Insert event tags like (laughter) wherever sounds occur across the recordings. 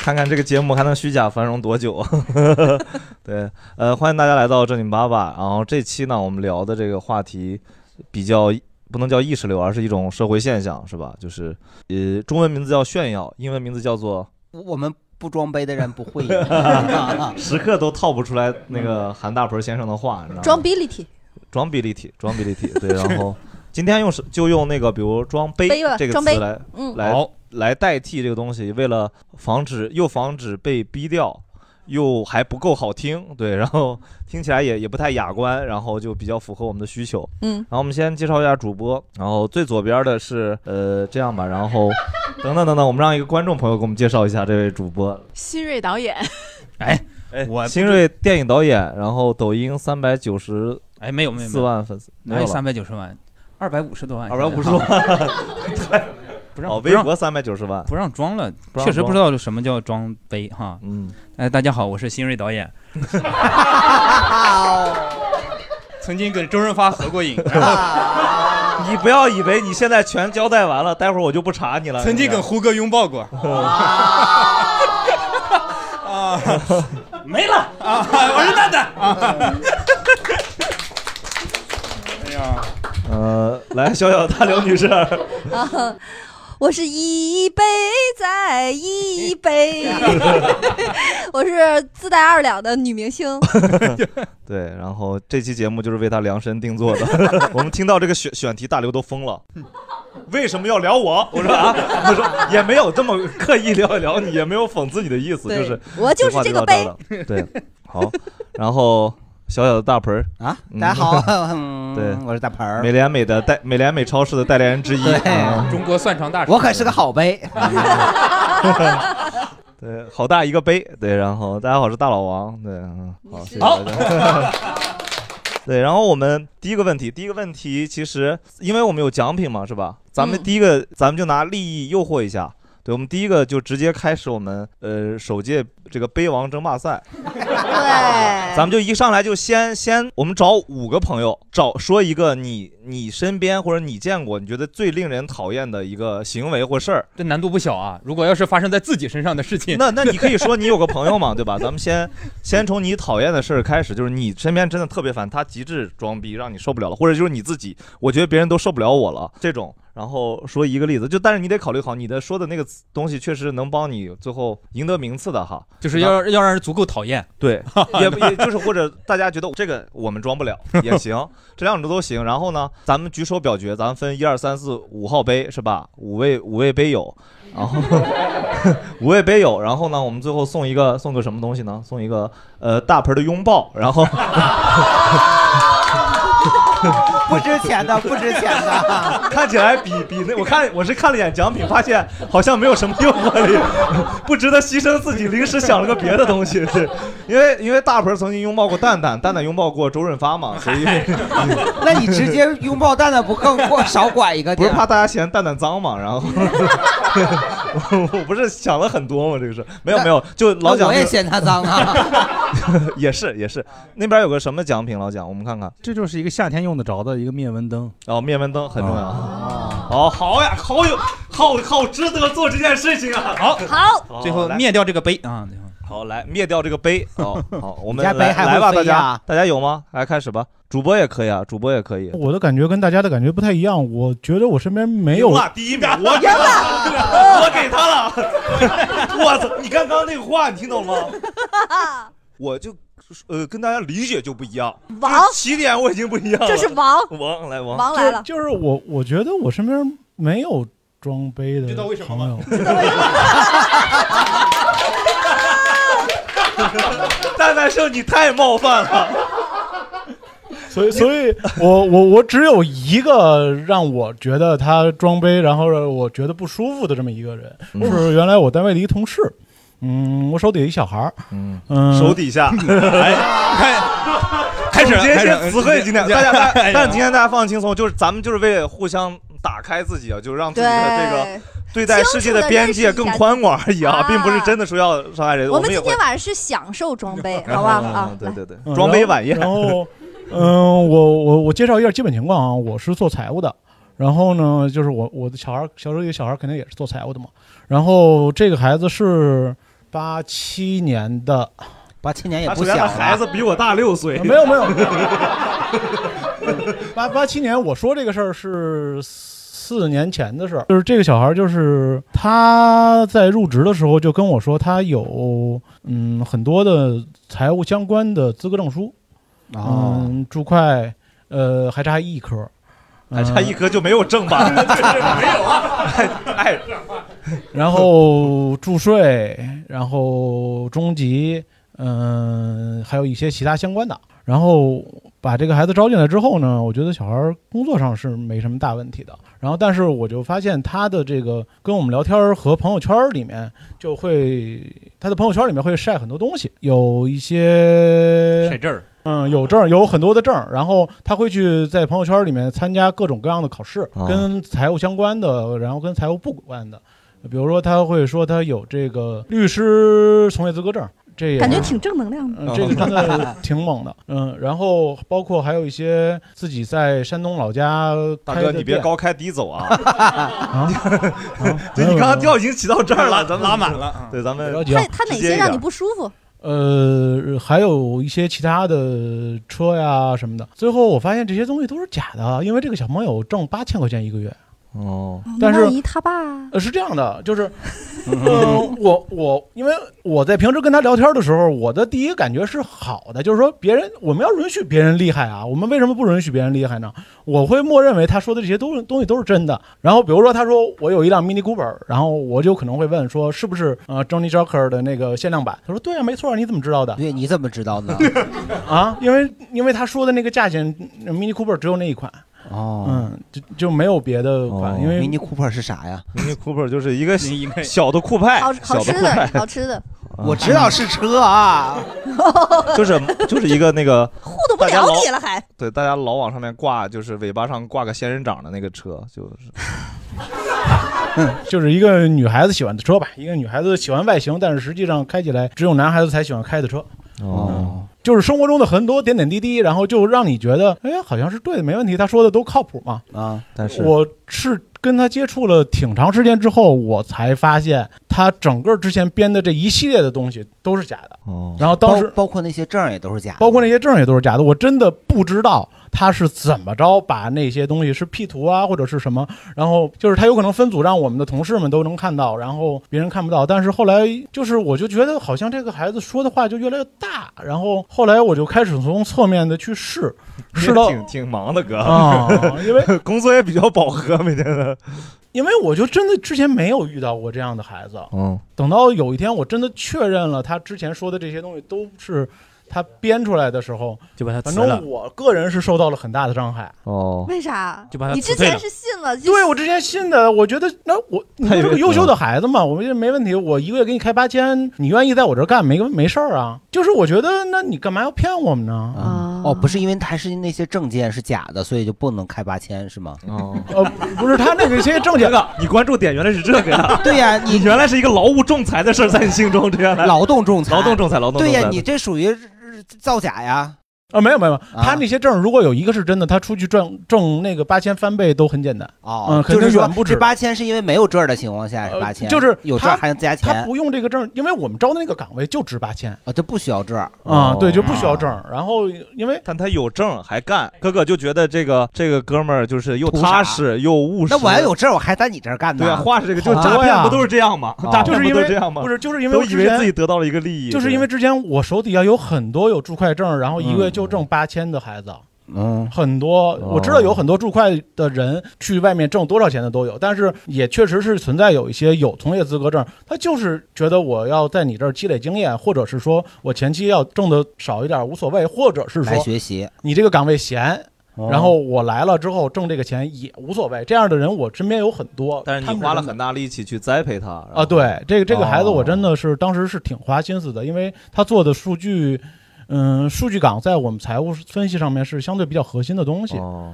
看看这个节目还能虚假繁荣多久？(laughs) 对，呃，欢迎大家来到正经八八。然后这期呢，我们聊的这个话题比较不能叫意识流，而是一种社会现象，是吧？就是呃，中文名字叫炫耀，英文名字叫做我们不装杯的人不会。(laughs) 时刻都套不出来那个韩大鹏先生的话，你知道吗？装逼立体，装逼立体，装逼立体。对，然后今天用是就用那个，比如装杯这个词来嗯来来代替这个东西，为了防止又防止被逼掉，又还不够好听，对，然后听起来也也不太雅观，然后就比较符合我们的需求。嗯。然后我们先介绍一下主播，然后最左边的是呃这样吧，然后等等等等，我们让一个观众朋友给我们介绍一下这位主播。新锐导演，哎哎，我，新锐电影导演，然后抖音三百九十哎，没有没有四万粉丝，没有了。哪有三百九十万？二百五十多万，二百五十多万，哦，(laughs) 不让不让微博三百九十万，不让装了，不让确实不知道什么叫装杯哈。嗯，哎，大家好，我是新锐导演，(laughs) 曾经跟周润发合过影，(laughs) 然后你不要以为你现在全交代完了，待会儿我就不查你了。曾经跟胡歌拥抱过。(laughs) 啊，没了啊！我是蛋蛋啊！哎呀，呃，来，小小大刘女士，啊，我是一杯再一杯，(laughs) 我是自带二两的女明星。(laughs) 对，然后这期节目就是为她量身定做的。(laughs) 我们听到这个选选题，大刘都疯了。为什么要聊我？我说啊，我说也没有这么刻意聊一聊你，也没有讽刺你的意思，就是我就是这个杯对，好，然后小小的大盆儿。啊嗯。大家好 (laughs) 嗯对，我是大盆儿。美廉美的代美廉美超市的代言人之一，中国蒜肠大师，我可是个好杯。(laughs) 对，好大一个杯，对，然后大家好，我是大老王，对，嗯，好，谢谢好大家。(laughs) 对，然后我们第一个问题，第一个问题其实因为我们有奖品嘛，是吧？咱们嗯。第一个，咱们就拿利益诱惑一下。对，我们第一个就直接开始我们呃首届这个杯王争霸赛，对，(laughs) 咱们就一上来就先先我们找五个朋友，找说一个你你身边或者你见过你觉得最令人讨厌的一个行为或事儿，这难度不小啊！如果要是发生在自己身上的事情，那那你可以说你有个朋友嘛，(laughs) 对吧？咱们先先从你讨厌的事儿开始，就是你身边真的特别烦，他极致装逼，让你受不了了，或者就是你自己，我觉得别人都受不了我了这种。然后说一个例子，就但是你得考虑好，你的说的那个东西确实能帮你最后赢得名次的哈，就是要要让人足够讨厌。对，(laughs) 也也就是或者大家觉得这个我们装不了也行，这两种都行。然后呢，咱们举手表决，咱们分一二三四五号杯是吧？五位五位杯友，然后 (laughs) 五位杯友，然后呢，我们最后送一个送个什么东西呢？送一个呃大盆的拥抱，然后 (laughs) 不值钱的，(laughs) 不值钱的。看起来比比那我看我是看了一眼奖品，发现好像没有什么诱惑力，(laughs) 不值得牺牲自己，临时想了个别的东西。(laughs) 对，因为因为大鹏曾经拥抱过蛋蛋，蛋蛋拥抱过周润发嘛，所以那你直接拥抱蛋蛋不更过少管一个？不是怕大家嫌蛋蛋脏嘛？然后我不是想了很多吗，这个是没有没有，就老蒋我也嫌他脏啊。也是也是，那边有个什么奖品？老蒋，我们看看。这就是一个夏天用得着的一个灭蚊灯。哦，灭蚊灯很重要。哦，好呀，好有好好值得做这件事情啊！好，好，最后灭掉这个杯啊！好，来灭掉这个杯。哦，好，我们家杯来还来吧，大家大家有吗？来开始吧，主播也可以啊，主播也可以。我的感觉跟大家的感觉不太一样，我觉得我身边没有哇第一名，我赢了，(laughs) 我给他了。(laughs) 我操！你看刚刚那个话，你听懂了吗？(laughs) 我就呃跟大家理解就不一样，王起点我已经不一样了。这是王 (laughs) 王来王王来了，就就是我，我觉得我身边没有装杯的知道为什么朋友。(laughs) (laughs) 蛋蛋兄，你太冒犯了。所以，所以我我我只有一个让我觉得他装杯，然后让我觉得不舒服的这么一个人，嗯是原来我单位的一个同事。嗯，我手底下一小孩儿，嗯嗯，手底下，(laughs) 哎，开开始总结一些开始词汇，今天大家，大哎呀但是今天大家放轻松，就是咱们就是为了互相打开自己啊，就让自己的这个对，待世界的边界更宽广而已啊，啊并不是真的说要伤害人。我们今天晚上是享受装备，(laughs) 好不好？啊，对对对嗯，装备晚宴。然后，嗯、我我我介绍一下基本情况啊，我是做财务的。然后呢，就是我我的小孩，小时候一个小孩肯定也是做财务的嘛。然后这个孩子是八七年的，八七年也不小了，孩子比我大六岁，没有没有，(laughs) 八八七年我说这个事儿是四年前的事儿，就是这个小孩儿就是他在入职的时候就跟我说他有嗯很多的财务相关的资格证书，哦，嗯，注会呃还差一科，还差一科就没有证吧？(laughs) 没有啊，哎，(laughs) 然后注税，然后中级，嗯、还有一些其他相关的。然后把这个孩子招进来之后呢，我觉得小孩儿工作上是没什么大问题的。然后，但是我就发现他的这个跟我们聊天儿和朋友圈儿里面就会，他的朋友圈里面会晒很多东西，有一些晒证儿，嗯，有证儿，有很多的证儿，然后他会去在朋友圈里面参加各种各样的考试，哦跟财务相关的，然后跟财务不关的，比如说他会说他有这个律师从业资格证，这也感觉挺正能量的。嗯，这个真的 (laughs) 挺猛的，嗯，然后包括还有一些自己在山东老家大哥，你别高开低走啊！(laughs) (laughs) 啊，对你刚刚调已经起到这儿了，咱们拉满了。啊对，咱们不着急啊他他哪些让你不舒服？呃，还有一些其他的车呀什么的。最后我发现这些东西都是假的，因为这个小朋友挣八千块钱一个月。哦，但是呃，是这样的，就是，(laughs) 呃，我我因为我在平时跟他聊天的时候，我的第一感觉是好的，就是说别人我们要允许别人厉害啊，我们为什么不允许别人厉害呢？我会默认为他说的这些东东西都是真的。然后比如说他说我有一辆 Mini Cooper，然后我就可能会问说是不是呃 Johnny Joker 的那个限量版？他说对啊，没错，你怎么知道的？对，你怎么知道呢？(laughs) 啊，因为因为他说的那个价钱，Mini Cooper 只有那一款，哦，嗯，就就没有别的款，哦因为 Mini Cooper 是啥呀？Mini Cooper 就是一个小的酷派，好好小吃的的酷派，好吃的，我知道是车啊，(laughs) 就是就是一个那个糊弄不了你了还。对大家老往上面挂，就是尾巴上挂个仙人掌的那个车，就是 (laughs) 就是一个女孩子喜欢的车吧，一个女孩子喜欢外形，但是实际上开起来只有男孩子才喜欢开的车。哦，就是生活中的很多点点滴滴，然后就让你觉得，哎，好像是对的，没问题，他说的都靠谱嘛。啊，但是我是跟他接触了挺长时间之后，我才发现他整个之前编的这一系列的东西都是假的。哦，然后当时包包括那些证也都是假的，包括那些证也都是假的，我真的不知道他是怎么着把那些东西是 P 图啊或者是什么，然后就是他有可能分组让我们的同事们都能看到，然后别人看不到。但是后来就是我就觉得好像这个孩子说的话就越来越大，然后后来我就开始从侧面的去试，试到挺挺忙的哥，啊，因为工作也比较饱和，每天的。(laughs) 因为我就真的之前没有遇到过这样的孩子，嗯，等到有一天我真的确认了他之前说的这些东西都是他编出来的时候，就把他反正。我个人是受到了很大的伤害。哦，为啥？就把他你之前是信了，就对我之前信的，我觉得那我你是个优秀的孩子嘛，我觉得没问题，我一个月给你开八千，你愿意在我这儿干没没事儿啊。就是我觉得，那你干嘛要骗我们呢？啊。哦，不是因为还是那些证件是假的，所以就不能开八千是吗？(laughs) 哦，呃，不是他那个些证件这，(laughs) 个你关注点原来是这个呀？(laughs) 对呀，你你原来是一个劳务仲裁的事儿，在你心中这样来。劳动仲裁，劳动仲裁，劳动仲裁。对呀，你这属于造假呀。啊，没有没有，没有啊他那些证如果有一个是真的，他出去挣挣那个八千翻倍都很简单。哦，嗯肯就是远不止这八千是因为没有证儿的情况下是呃八千，就是有证儿还能加钱他不用这个证，因为我们招的那个岗位就值八千啊，就不需要证儿。啊，哦对，就不需要证。然后因为但他有证还干，哥哥就觉得这个这个哥们儿就是又踏实又务实。那我要有证儿，我还在你这儿干呢。对啊，话是这个，就诈骗不都是这样吗？哦诈骗就是因为不都这样吗？不是就是因为都以为我之前自己得到了一个利益，就是因为之前我手底下有很多有注会证，然后一个月就挣八千的孩子。嗯，很多，我知道有很多注会的人去外面挣多少钱的都有，但是也确实是存在有一些有从业资格证，他就是觉得我要在你这儿积累经验，或者是说我前期要挣的少一点无所谓，或者是来说学习。你这个岗位闲，哦然后我来了之后挣这个钱也无所谓。这样的人我身边有很多，但是你花了很大力气去栽培他啊，对，这个这个孩子哦我真的是当时是挺花心思的，因为他做的数据，嗯，数据岗在我们财务分析上面是相对比较核心的东西。哦，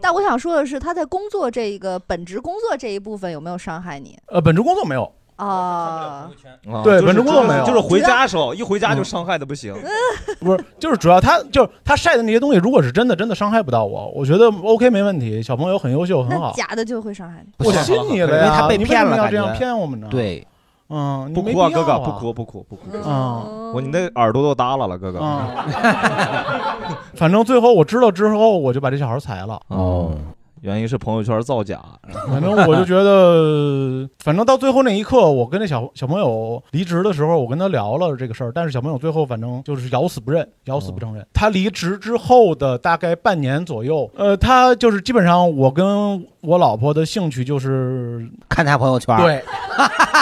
但我想说的是，他在工作这个本职工作这一部分有没有伤害你呃，本职工作没有，啊？啊对本职工作没有就是回家的时候一回家就伤害的不行。(laughs) 不是，就是主要他就是他晒的那些东西，如果是真的，真的伤害不到我，我觉得 OK 没问题，小朋友很优秀，很那好。假的就会伤害你。我信你了呀，因为他被你骗了这样骗我们呢？，对，嗯，不哭啊，哥哥，不哭，不哭，不哭。啊我你那耳朵都耷拉了，哥哥。嗯，(laughs) 反正最后我知道之后，我就把这小孩裁了。哦，原因是朋友圈造假。反正我就觉得，反正到最后那一刻，我跟那小小朋友离职的时候，我跟他聊了这个事儿，但是小朋友最后反正就是咬死不认，咬死不承认。他离职之后的大概半年左右，呃，他就是基本上我跟我老婆的兴趣就是看他朋友圈，，对，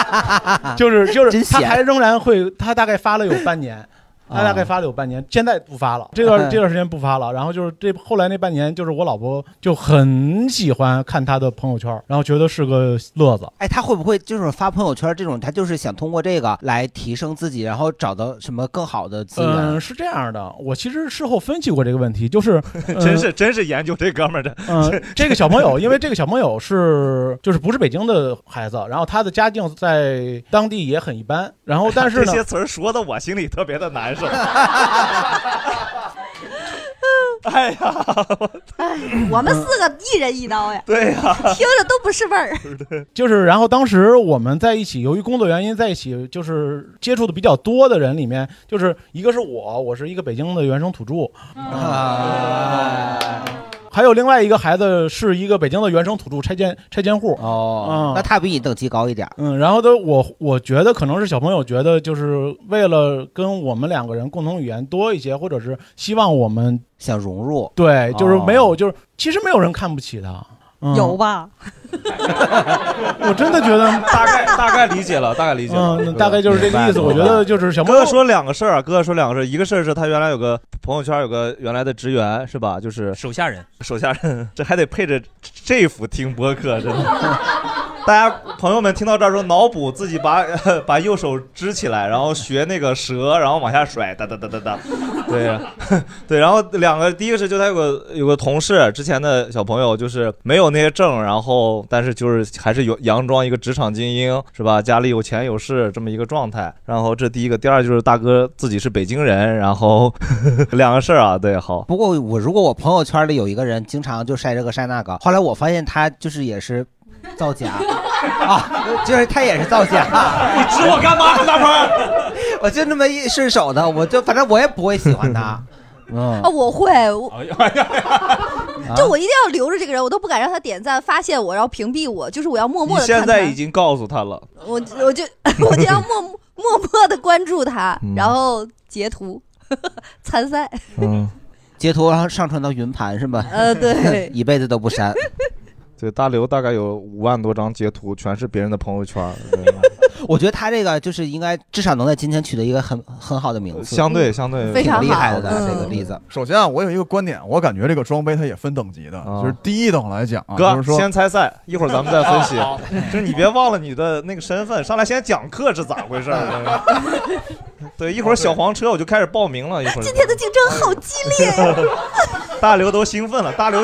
(laughs) 就是就是他还仍然会，他大概发了有半年。他大概啊发了有半年，现在不发了。这段嗯 (laughs) 这段时间不发了，然后就是这后来那半年，就是我老婆就很喜欢看他的朋友圈，然后觉得是个乐子。哎，他会不会就是发朋友圈这种，他就是想通过这个来提升自己，然后找到什么更好的资源？嗯，是这样的，我其实事后分析过这个问题，就是、(laughs) 呃真是真是研究这哥们儿的。嗯、(laughs) 这个小朋友，因为这个小朋友是就是不是北京的孩子，然后他的家境在当地也很一般，然后但是呢，这些词儿说的我心里特别的难受。(laughs) 哎呀，哎，我们四个一人一刀呀，(laughs) 对呀，听着都不是味儿。(laughs) 就是然后当时我们在一起，由于工作原因在一起，就是接触的比较多的人里面，就是一个是我，我是一个北京的原生土著，啊，还有另外一个孩子是一个北京的原生土著拆迁拆迁户。哦嗯，那他比你等级高一点，嗯，然后的我我觉得可能是小朋友觉得就是为了跟我们两个人共同语言多一些，或者是希望我们想融入，对，就是没有，哦就是其实没有人看不起他。嗯有吧？(laughs) 我真的觉得，大概大概理解了，大概理解了。嗯，大概就是这个意思。我觉得就是小哥哥说两个事儿啊，哥哥说两个事儿，一个事儿是他原来有个朋友圈有个原来的职员是吧？就是手下人，手下人，(laughs) 这还得配着这幅听播客，真的。(laughs) 大家朋友们听到这儿说，脑补自己把把右手支起来，然后学那个蛇，然后往下甩，哒哒哒哒哒。对对，然后两个，第一个是就他有个有个同事，之前的小朋友就是没有那些证，然后但是就是还是有佯装一个职场精英，是吧？家里有钱有势这么一个状态。然后这第一个，第二就是大哥自己是北京人，然后 (laughs) 两个事儿啊，对，好。不过我如果我朋友圈里有一个人经常就晒这个晒那个，后来我发现他就是也是造假 (laughs) 啊，就是他也是造假。(laughs) 你指我干嘛，大鹏？我就那么一顺手的，我就反正我也不会喜欢他。嗯啊，，我会，我哎 (laughs) 就我一定要留着这个人，我都不敢让他点赞发现我，然后屏蔽我，就是我要默默的。现在已经告诉他了，我我就我就要默默默默的关注他，嗯然后截图参赛。嗯，截图然后上传到云盘是吧？呃，对，(laughs) 一辈子都不删。对，大刘大概有五万多张截图，全是别人的朋友圈，对我觉得他这个就是应该至少能在今天取得一个很很好的名次，相对相对非常厉害好的嗯这个例子。首先啊，我有一个观点，我感觉这个装备它也分等级的，啊就是第一等来讲啊，哥就是说先猜赛，一会儿咱们再分析。(laughs) (laughs) 就是你别忘了你的那个身份，上来先讲课是咋回事？(laughs) 对，一会儿小黄车我就开始报名了，一会儿今天的竞争好激烈呀！大刘都兴奋了，大刘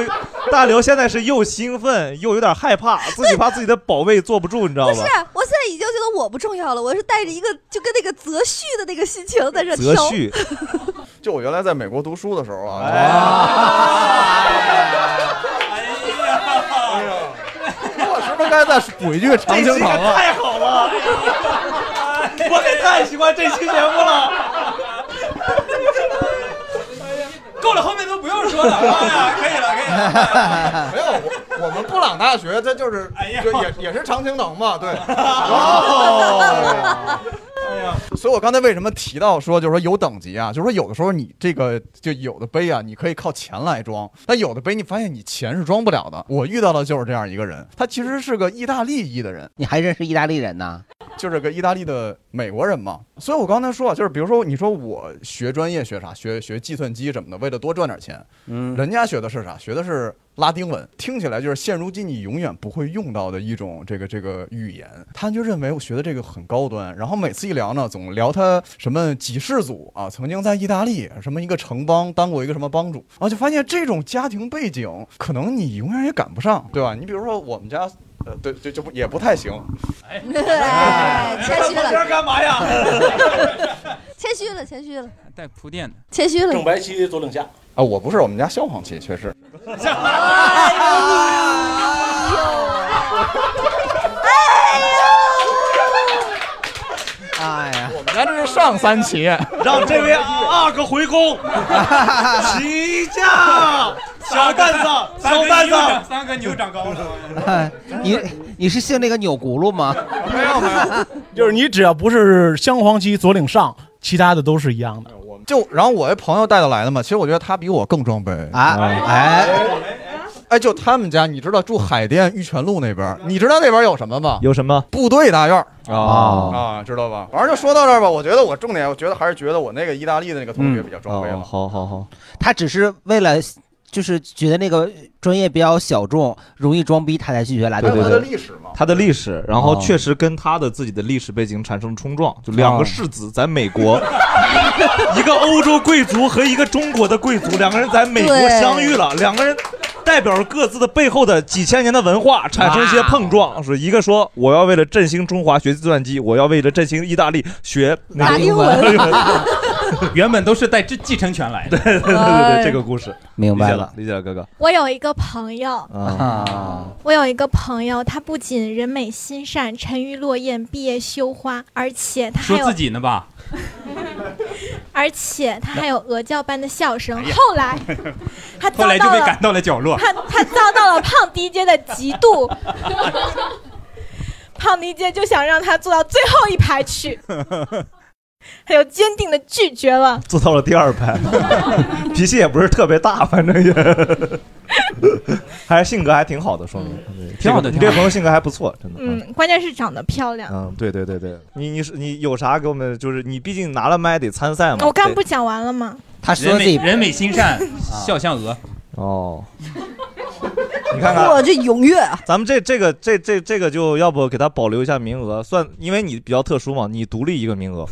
大刘现在是又兴奋又有点害怕，自己怕自己的宝贝坐不住，你知道吗不是？，我现在已经我不重要了，我是带着一个就跟那个择婿的那个心情在这择挑。婿，(laughs) 就我原来在美国读书的时候啊，哎呀。我是不是该再补一句常这期可青藤啊？太好了，我也太喜欢这期节目了。够了，后面都不用说了。(laughs) 可以了，可以了。没有，我我们布朗大学这就是哎呀就也也是常青藤嘛，对。(laughs) 哦，所以我刚才为什么提到说，就是说有等级啊，就是说有的时候你这个就有的杯啊，你可以靠钱来装，但有的杯你发现你钱是装不了的。我遇到的就是这样一个人，他其实是个意大利裔的人，你还认识意大利人呢？就是个意大利的美国人嘛，所以我刚才说啊，就是比如说你说我学专业学啥，学学计算机什么的，为了多赚点钱，嗯，人家学的是啥？学的是拉丁文，听起来就是现如今你永远不会用到的一种这个这个语言。他就认为我学的这个很高端，然后每次一聊呢，总聊他什么几世祖啊，曾经在意大利什么一个城邦当过一个什么帮主，然后就发现这种家庭背景可能你永远也赶不上，对吧？你比如说我们家。呃，对，就，就不也不太行。哎，谦虚了，干嘛呀？谦虚了，谦虚了，带铺垫的。谦虚了。正白旗左领下。啊，我不是，我们家消黄旗，确实。哎呦！哎呀，我们家这是上三旗，让这位阿哥回宫，起驾，小担子，小担子，三个牛长高了。哎你你是姓那个钮轱辘吗？没有没有，(laughs) 就是你只要不是镶黄旗左领上，其他的都是一样的。就然后我一朋友带的来的嘛，其实我觉得他比我更装备啊，哎。哎，就他们家，你知道住海淀玉泉路那边，你知道那边有什么吗？有什么？部队大院啊啊，知道吧？反正就说到这儿吧，我觉得我重点，我觉得还是觉得我那个意大利的那个同学比较装备了。好好好，他只是为了。就是觉得那个专业比较小众，容易装逼，他才去学拉丁对对对，历史嘛，他的历史，然后确实跟他的自己的历史背景产生冲撞，就两个世子在美国，(laughs) 一个欧洲贵族和一个中国的贵族，两个人在美国相遇了，两个人代表着各自的背后的几千年的文化产生一些碰撞，是一个说我要为了振兴中华学计算机，我要为了振兴意大利学拉丁文。(laughs) 原本都是带继继承权来的，对对对对对，这个故事。明白了，理解了，哥哥。我有一个朋友。啊，我有一个朋友，他不仅人美心善、沉鱼落雁、闭月羞花，而且他还有说自己呢吧，(laughs) 而且他还有鹅叫般的笑声。后来他遭后来就到了被赶到了角落。他他遭到了胖迪姐的嫉妒，(laughs) 胖迪姐就想让他坐到最后一排去。他就坚定的拒绝了。(laughs) 坐到了第二排，(laughs) 脾气也不是特别大，反正也，(laughs) 还是性格还挺好的，说明挺好的。你这个朋友性格还不错，真的。嗯，关键是长得漂亮。嗯，对对对对，你你是你有啥给我们？就是你毕竟拿了麦得参赛嘛。我刚不讲完了吗？他说自己人美心善，笑像鹅。哦。你看看，我这踊跃啊！咱们这这个这这这个就要不给他保留一下名额，算，因为你比较特殊嘛，你独立一个名额。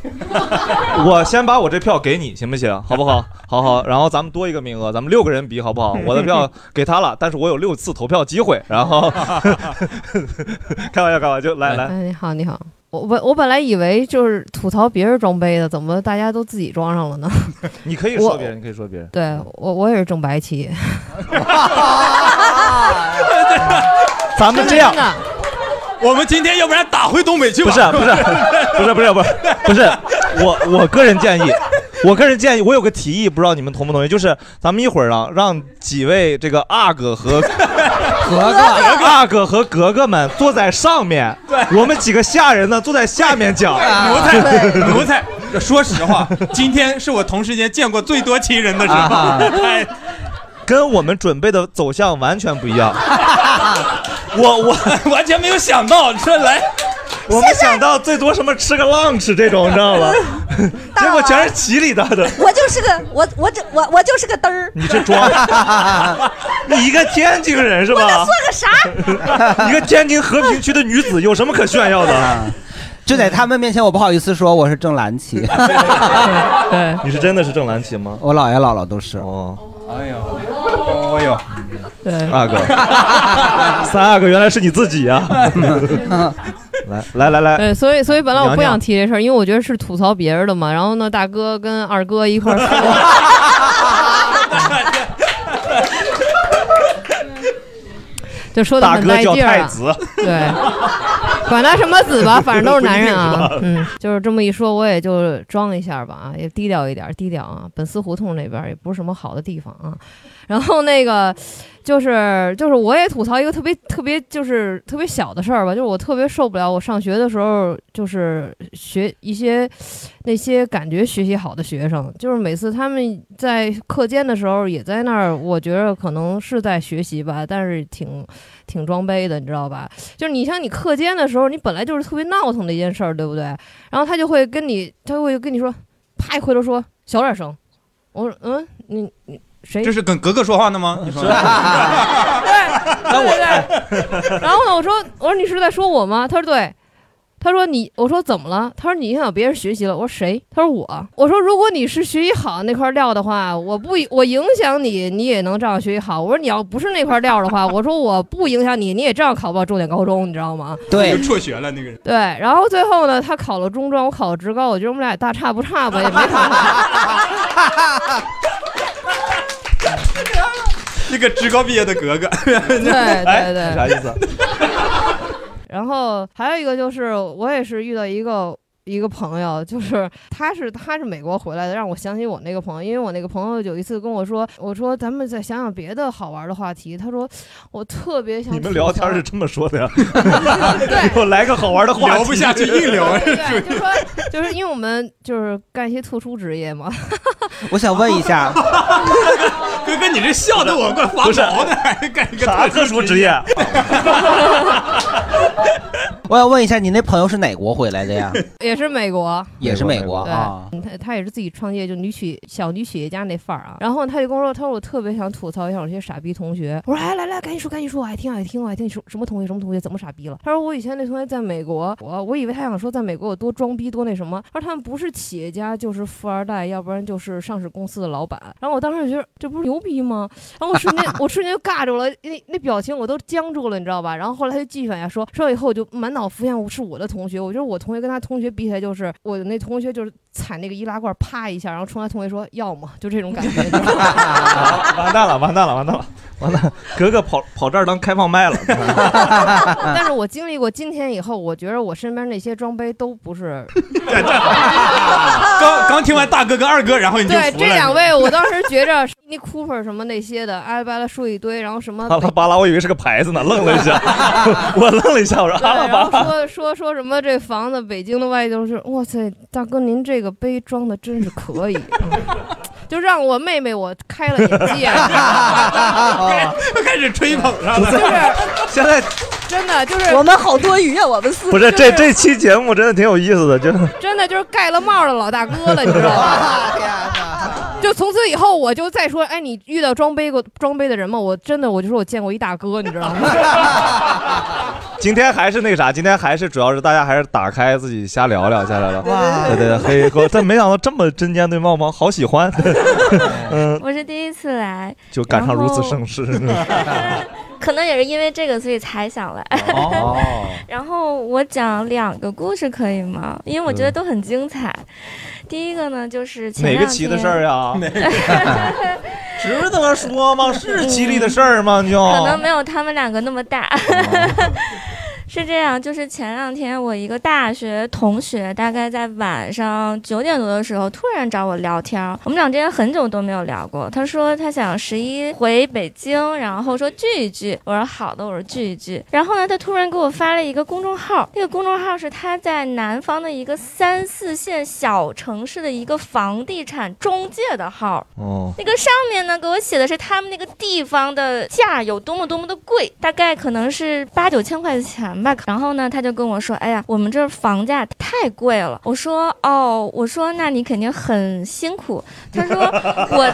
(laughs) 我先把我这票给你，行不行？好不好？好好，然后咱们多一个名额，咱们六个人比好不好？(laughs) 我的票给他了，但是我有六次投票机会。然后 (laughs) 开玩笑，开玩笑，就来来。哎，你好，你好。我本我本来以为就是吐槽别人装杯的，怎么大家都自己装上了呢？(laughs) 你可以说别人，你可以说别人。对我，我也是正白旗。(laughs) 咱们这样，我们今天要不然打回东北去吧？不是不是不是不是不是不是，我我个人建议，我个人建议，我有个提议，不知道你们同不同意？就是咱们一会儿啊，让几位这个阿哥和格格阿哥和格格们坐在上面，我们几个下人呢坐在下面讲。奴才奴才，说实话，今天是我同时间见过最多亲人的时候。(laughs) 哎跟我们准备的走向完全不一样。(laughs) 我我完全没有想到，说来，(laughs) 我没想到最多什么吃个 lunch 这种，你知道吗？结果全是齐里的的。我就是个我我这我我就是个嘚儿。你是装，(laughs) 你一个天津人是吧？我能算个啥？一个天津和平区的女子有什么可炫耀的？就在他们面前，我不好意思说我是正蓝旗。对，(laughs) 你是真的是正蓝旗吗？我姥爷姥姥都是。哦，哎呦，哦呦，对，阿哥，三阿哥原来是你自己啊！来来来来，对，所以所以本来我不想提这事儿，因为我觉得是吐槽别人的嘛。然后呢，大哥跟二哥一块儿说，(laughs) 就说的大哥叫很带劲儿啊。子，对，管他什么子吧，(laughs) 反正都是男人啊不一。嗯，就是这么一说，我也就装一下吧啊，也低调一点，低调啊。本司胡同那边也不是什么好的地方啊。然后那个，就是就是我也吐槽一个特别特别就是特别小的事儿吧，就是我特别受不了我上学的时候就是学一些那些感觉学习好的学生，就是每次他们在课间的时候也在那儿，我觉得可能是在学习吧，但是挺挺装杯的，你知道吧？就是你像你课间的时候，你本来就是特别闹腾的一件事儿，对不对？然后他就会跟你，他会跟你说，啪一回头说小点声，我说嗯，你你谁？这是跟格格说话呢吗？(laughs) 你说，那我 (laughs) 然后呢，我说我说你是在说我吗？他说对。他说你，我说怎么了？他说你影响别人学习了。我说谁？他说我。我说如果你是学习好那块料的话，我不我影响你，你也能照样学习好。我说你要不是那块料的话，我说我不影响你，你也照样考不到重点高中，你知道吗？就辍学了那个人。对，然后最后呢，他考了中专，我考了职高，我觉得我们俩也大差不差吧，也没什么。(laughs) 一个职高毕业的格格，(laughs) 对对对，啥意思？(laughs) 然后还有一个就是，我也是遇到一个一个朋友，就是他是他是美国回来的，让我想起我那个朋友，因为我那个朋友有一次跟我说，我说咱们再想想别的好玩的话题，他说我特别想你们聊天是这么说的呀？对，(laughs) (laughs) 给我来个好玩的话题，聊不下去 (laughs) 硬聊。对，就说就是因为我们就是干一些特殊职业嘛。我想问一下，哥哥，你这笑的我快发毛呢，还干一个啥特殊职业？我想问一下，你那朋友是哪国回来的呀？也是美国，也是美国对啊。他他也是自己创业，就女企小女企业家那范儿啊。然后他就跟我说，他说我特别想吐槽一下我这些傻逼同学。我说哎来来，赶紧说赶紧说，我爱听爱听我爱听。你说什么同学什么同学怎么傻逼了？他说我以前那同学在美国，我我以为他想说在美国有多装逼多那什么。他说他们不是企业家就是富二代，要不然就是上市公司的老板。然后我当时就觉得这不是牛逼吗？然后我瞬间 (laughs) 我瞬间就尬住了，那那表情我都僵住了，你知道吧？然后后来他就继续往下说，说以后我就满脑浮现是我的同学。我觉得我同学跟他同学比起来，就是我的那同学就是踩那个易拉罐啪一下，然后冲他同学说要么，就这种感觉。(laughs) 完蛋了，完蛋了，完蛋了，完了！格格跑跑这儿当开放麦了。(laughs) 但是我经历过今天以后，我觉得我身边那些装杯都不是。(laughs) 刚刚听完大哥跟二哥，然后你就对这两位，我当时觉着 Mini Cooper 什么那些的，阿拉巴拉说一堆，然后什么阿拉巴拉，我以为是个牌子呢，愣了一下，我愣了一下，我说对，阿拉然后巴拉。说说说什么这房子北京的外就是，哇塞，大哥您这个杯装的真是可以，嗯就让我妹妹我开了眼界。(laughs) 开始吹捧上了。就是 (laughs) 现在真的就是我们好多余啊，我们四个不是这这期节目真的挺有意思的，就真的就是盖了帽的老大哥了，你知道吗？(laughs) 就从此以后，我就再说，哎，你遇到装杯过装杯的人吗？我真的我就说我见过一大哥，你知道吗？(laughs) 今天还是那个啥，今天还是主要是大家还是打开自己瞎聊聊，瞎聊聊。哇对对对，黑哥，但没想到这么针尖对麦芒，好喜欢。嗯，我是第一次来，就赶上如此盛世。(laughs) 可能也是因为这个，所以才想来。哦然后我讲两个故事可以吗？因为我觉得都很精彩。第一个呢，就是前两哪个齐的天事儿呀？(laughs) (laughs) 值得说吗？是吉利的事儿吗？就可能没有他们两个那么大。是这样，就是前两天我一个大学同学，大概在晚上九点多的时候，突然找我聊天儿。我们俩之间很久都没有聊过。他说他想十一回北京，然后说聚一聚。我说好的，我说聚一聚。然后呢，他突然给我发了一个公众号，那个公众号是他在南方的一个三四线小城市的一个房地产中介的号。哦，那个上面呢，给我写的是他们那个地方的价有多么多么的贵，大概可能是八九千块钱然后呢，他就跟我说：“哎呀，我们这儿房价太贵了。”我说：“哦，我说那你肯定很辛苦。”他说：“我。”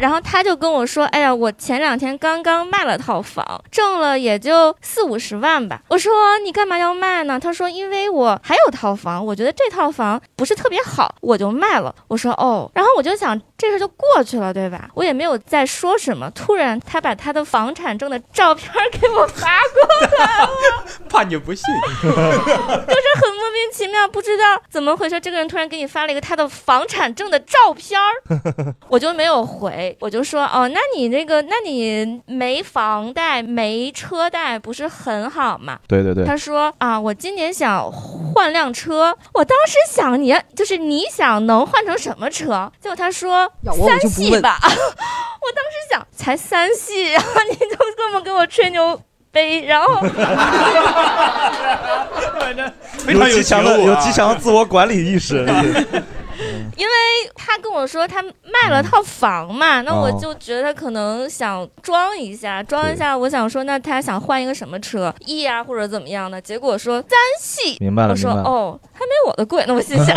然后他就跟我说：“哎呀，我前两天刚刚卖了套房，挣了也就四五十万吧。”我说：“你干嘛要卖呢？”他说：“因为我还有套房，我觉得这套房不是特别好，我就卖了。”我说：“哦。”然后我就想这事就过去了，对吧？我也没有再说什么。突然，他把他的房产证的照片给我发过来了。(laughs) 怕你不信。(laughs) 就是很莫名其妙。啊，不知道怎么回事，这个人突然给你发了一个他的房产证的照片儿，(laughs) 我就没有回，我就说哦，那你那个，那你没房贷没车贷不是很好吗？对对对他说啊，我今年想换辆车，我当时想你就是你想能换成什么车？结果他说三系吧，(laughs) 我当时想才三系，然后你就这么给我吹牛。杯，然后非 (laughs) 常有极强的有极强的自我管理意识。(laughs) 因为他跟我说他卖了套房嘛，那我哦就觉得他可能想装一下，装一下。我想说，那他想换一个什么车，E 啊或者怎么样的？结果说三系，明白了我说哦，还没我的贵。那我心想，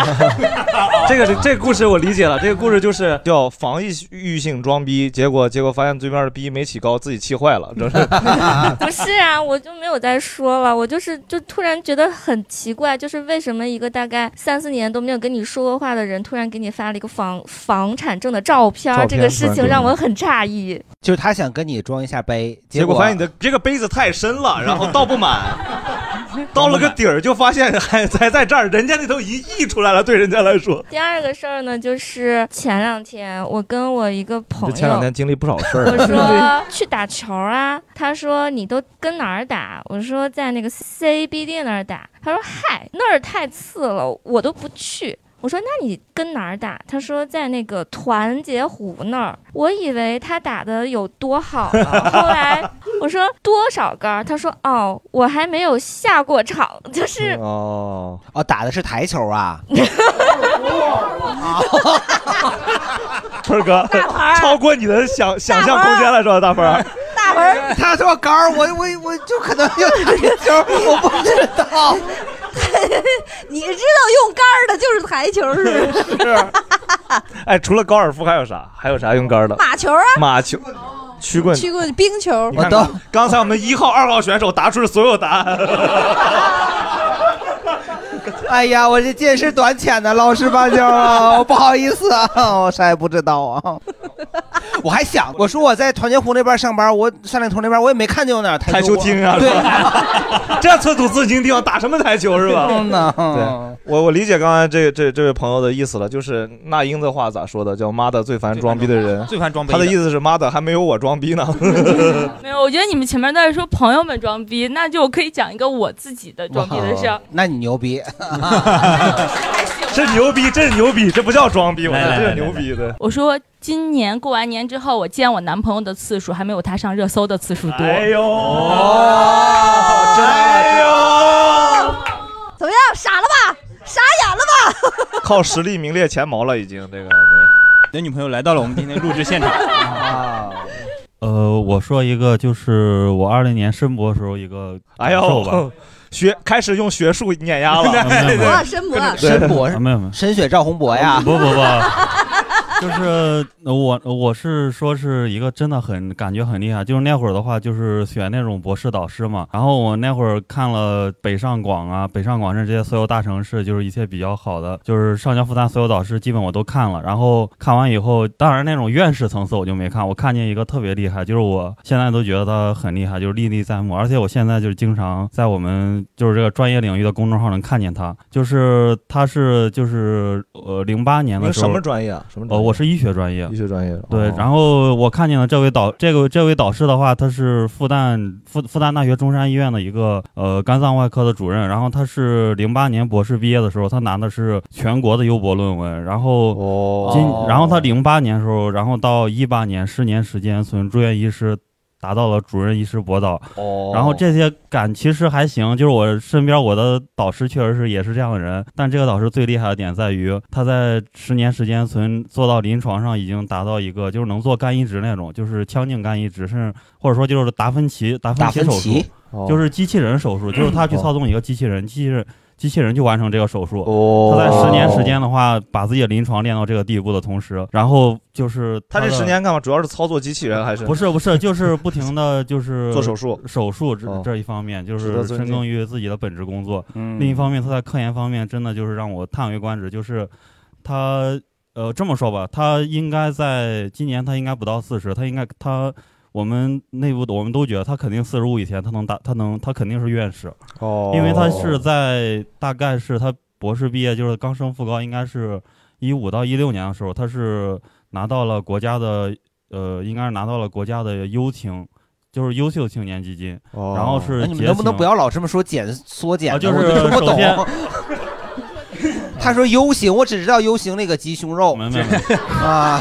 (laughs) 这个这个故事我理解了，这个故事就是叫防御欲性装逼，结果结果发现对面的逼没起高，自己气坏了，这是。(laughs) 不是啊，我就没有再说了。我就是就突然觉得很奇怪，就是为什么一个大概三四年都没有跟你说过话的人，突然给你发了一个房房产证的照片这个事情让我很诧异。就是他想跟你装一下杯，结果发现你的这个杯子太深了，然后倒不满，(laughs) 倒了个底儿就发现还还在这儿，人家那都一溢出来了，对人家来说。第二个事儿呢，就是前两天我跟我一个朋友，前两天经历不少事儿。我 (laughs) 说去打球啊，他说你都跟哪儿打？我说在那个 CBD 那儿打。他说嗨，那儿太次了，我都不去。我说那你跟哪儿打？他说在那个团结湖那儿。我以为他打的有多好呢，后来 (laughs) 我说多少杆儿？他说哦，我还没有下过场，就是哦哦，打的是台球啊，(laughs) 春儿哥大盆儿超过你的想想象空间了，是吧，大鹏？大鹏，他说杆儿，我我我就可能有台球，我不知道。(laughs) 你知道用杆儿的就是台球是不 (laughs) 是？(laughs) 哎，除了高尔夫还有啥？还有啥用杆儿的？马球啊马球、曲棍。曲棍、冰球，你看看刚才我们一号、二号选手答出了所有答案。哎呀，我这见识短浅的，老实巴交啊，(laughs) 我不好意思啊，(laughs) 我啥也不知道啊。(laughs) 我还想，我说我在团结湖那边上班，我三里屯那边我也没看见有哪儿台球厅啊，对是，吧这寸土寸金地方打什么台球是吧？嗯呐对，我我理解刚才这这这位朋友的意思了，就是那英的话咋说的？叫妈的最烦装逼的人，最烦装逼他的意思是妈的还没有我装逼呢。没有，我觉得你们前面在说朋友们装逼，那就我可以讲一个我自己的装逼的事儿。那你牛逼，(laughs) 这牛逼，这牛逼，这不叫装逼，我觉得这是牛逼的。我说今年过完年之后，我见我男朋友的次数还没有他上热搜的次数多。哎呦，哎呦，怎么样？傻了吧？傻眼了吧？(laughs) 靠实力名列前茅了，已经这个。你的女朋友来到了我们今天录制现场 (laughs) 啊。呃，我说一个，就是我二零年申博时候一个哎感受吧呦，学开始用学术碾压了。(laughs) 对对对。申博对申博啊没有没有，深雪赵宏博呀，不不不，就是我我是说是一个真的很感觉很厉害，就是那会儿的话就是选那种博士导师嘛，然后我那会儿看了北上广啊、北上广深这些所有大城市，就是一些比较好的，就是上交复旦所有导师基本我都看了，然后看完以后，当然那种院士层次我就没看，我看见一个特别厉害，就是我现在都觉得他很厉害，就是历历在目，而且我现在就是经常在我们就是这个专业领域的公众号能看见他，就是他是就是呃零八年的时候你什么专业啊？什么专呃，业我是医学专业，医学专业。对哦，然后我看见了这位导，这个这位导师的话，他是复旦复复旦大学中山医院的一个呃肝脏外科的主任，然后他是零八年博士毕业的时候，他拿的是全国的优博论文，然后今、哦然后他零八年时候，然后到一八年十年时间从住院医师。达到了主任医师博导，哦。然后这些感其实还行，就是我身边我的导师确实是也是这样的人，但这个导师最厉害的点在于他在十年时间从做到临床上已经达到一个就是能做肝移植那种，就是腔镜肝移植，甚至或者说就是达芬奇达芬奇手术就是机器人手术，就是他去操纵一个机器人，机器人。机器人就完成这个手术，哦他在十年时间的话，把自己的临床练到这个地步的同时，然后就是他这十年干嘛？主要是操作机器人还是？不是不是，就是不停的 (laughs) 就是做手术手术这哦这一方面，就是深耕于自己的本职工作。嗯另一方面，他在科研方面真的就是让我叹为观止，就是他呃这么说吧，他应该在今年他应该不到四十，他应该他。我们内部的我们都觉得他肯定四十五以前他能达他能他肯定是院士，哦因为他是在大概是他博士毕业，就是刚升副高，应该是一五到一六年的时候，他是拿到了国家的呃，应该是拿到了国家的优青。就是优秀青年基金，然后是哎你们能不能不要老这么说减缩减就是我听不懂。(laughs) 他说 U 型，我只知道 U 型那个鸡胸肉。没没 (laughs) 啊，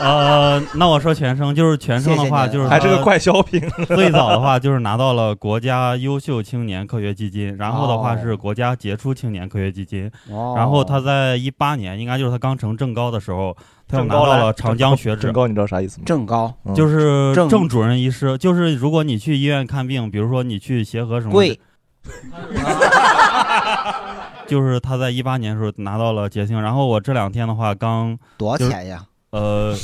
呃，那我说全称，就是全称的话，就是还是个快消品 (laughs) 最早的话就是拿到了国家优秀青年科学基金，然后的话哦是国家杰出青年科学基金。哦然后他在一八年，应该就是他刚成正高的时候，他拿到了长江学者。正高你知道啥意思吗？正高嗯就是正正主任医师，就是如果你去医院看病，比如说你去协和什么，贵，(laughs) 就是他在一八年的时候拿到了捷星，然后我这两天的话刚多少钱呀？呃，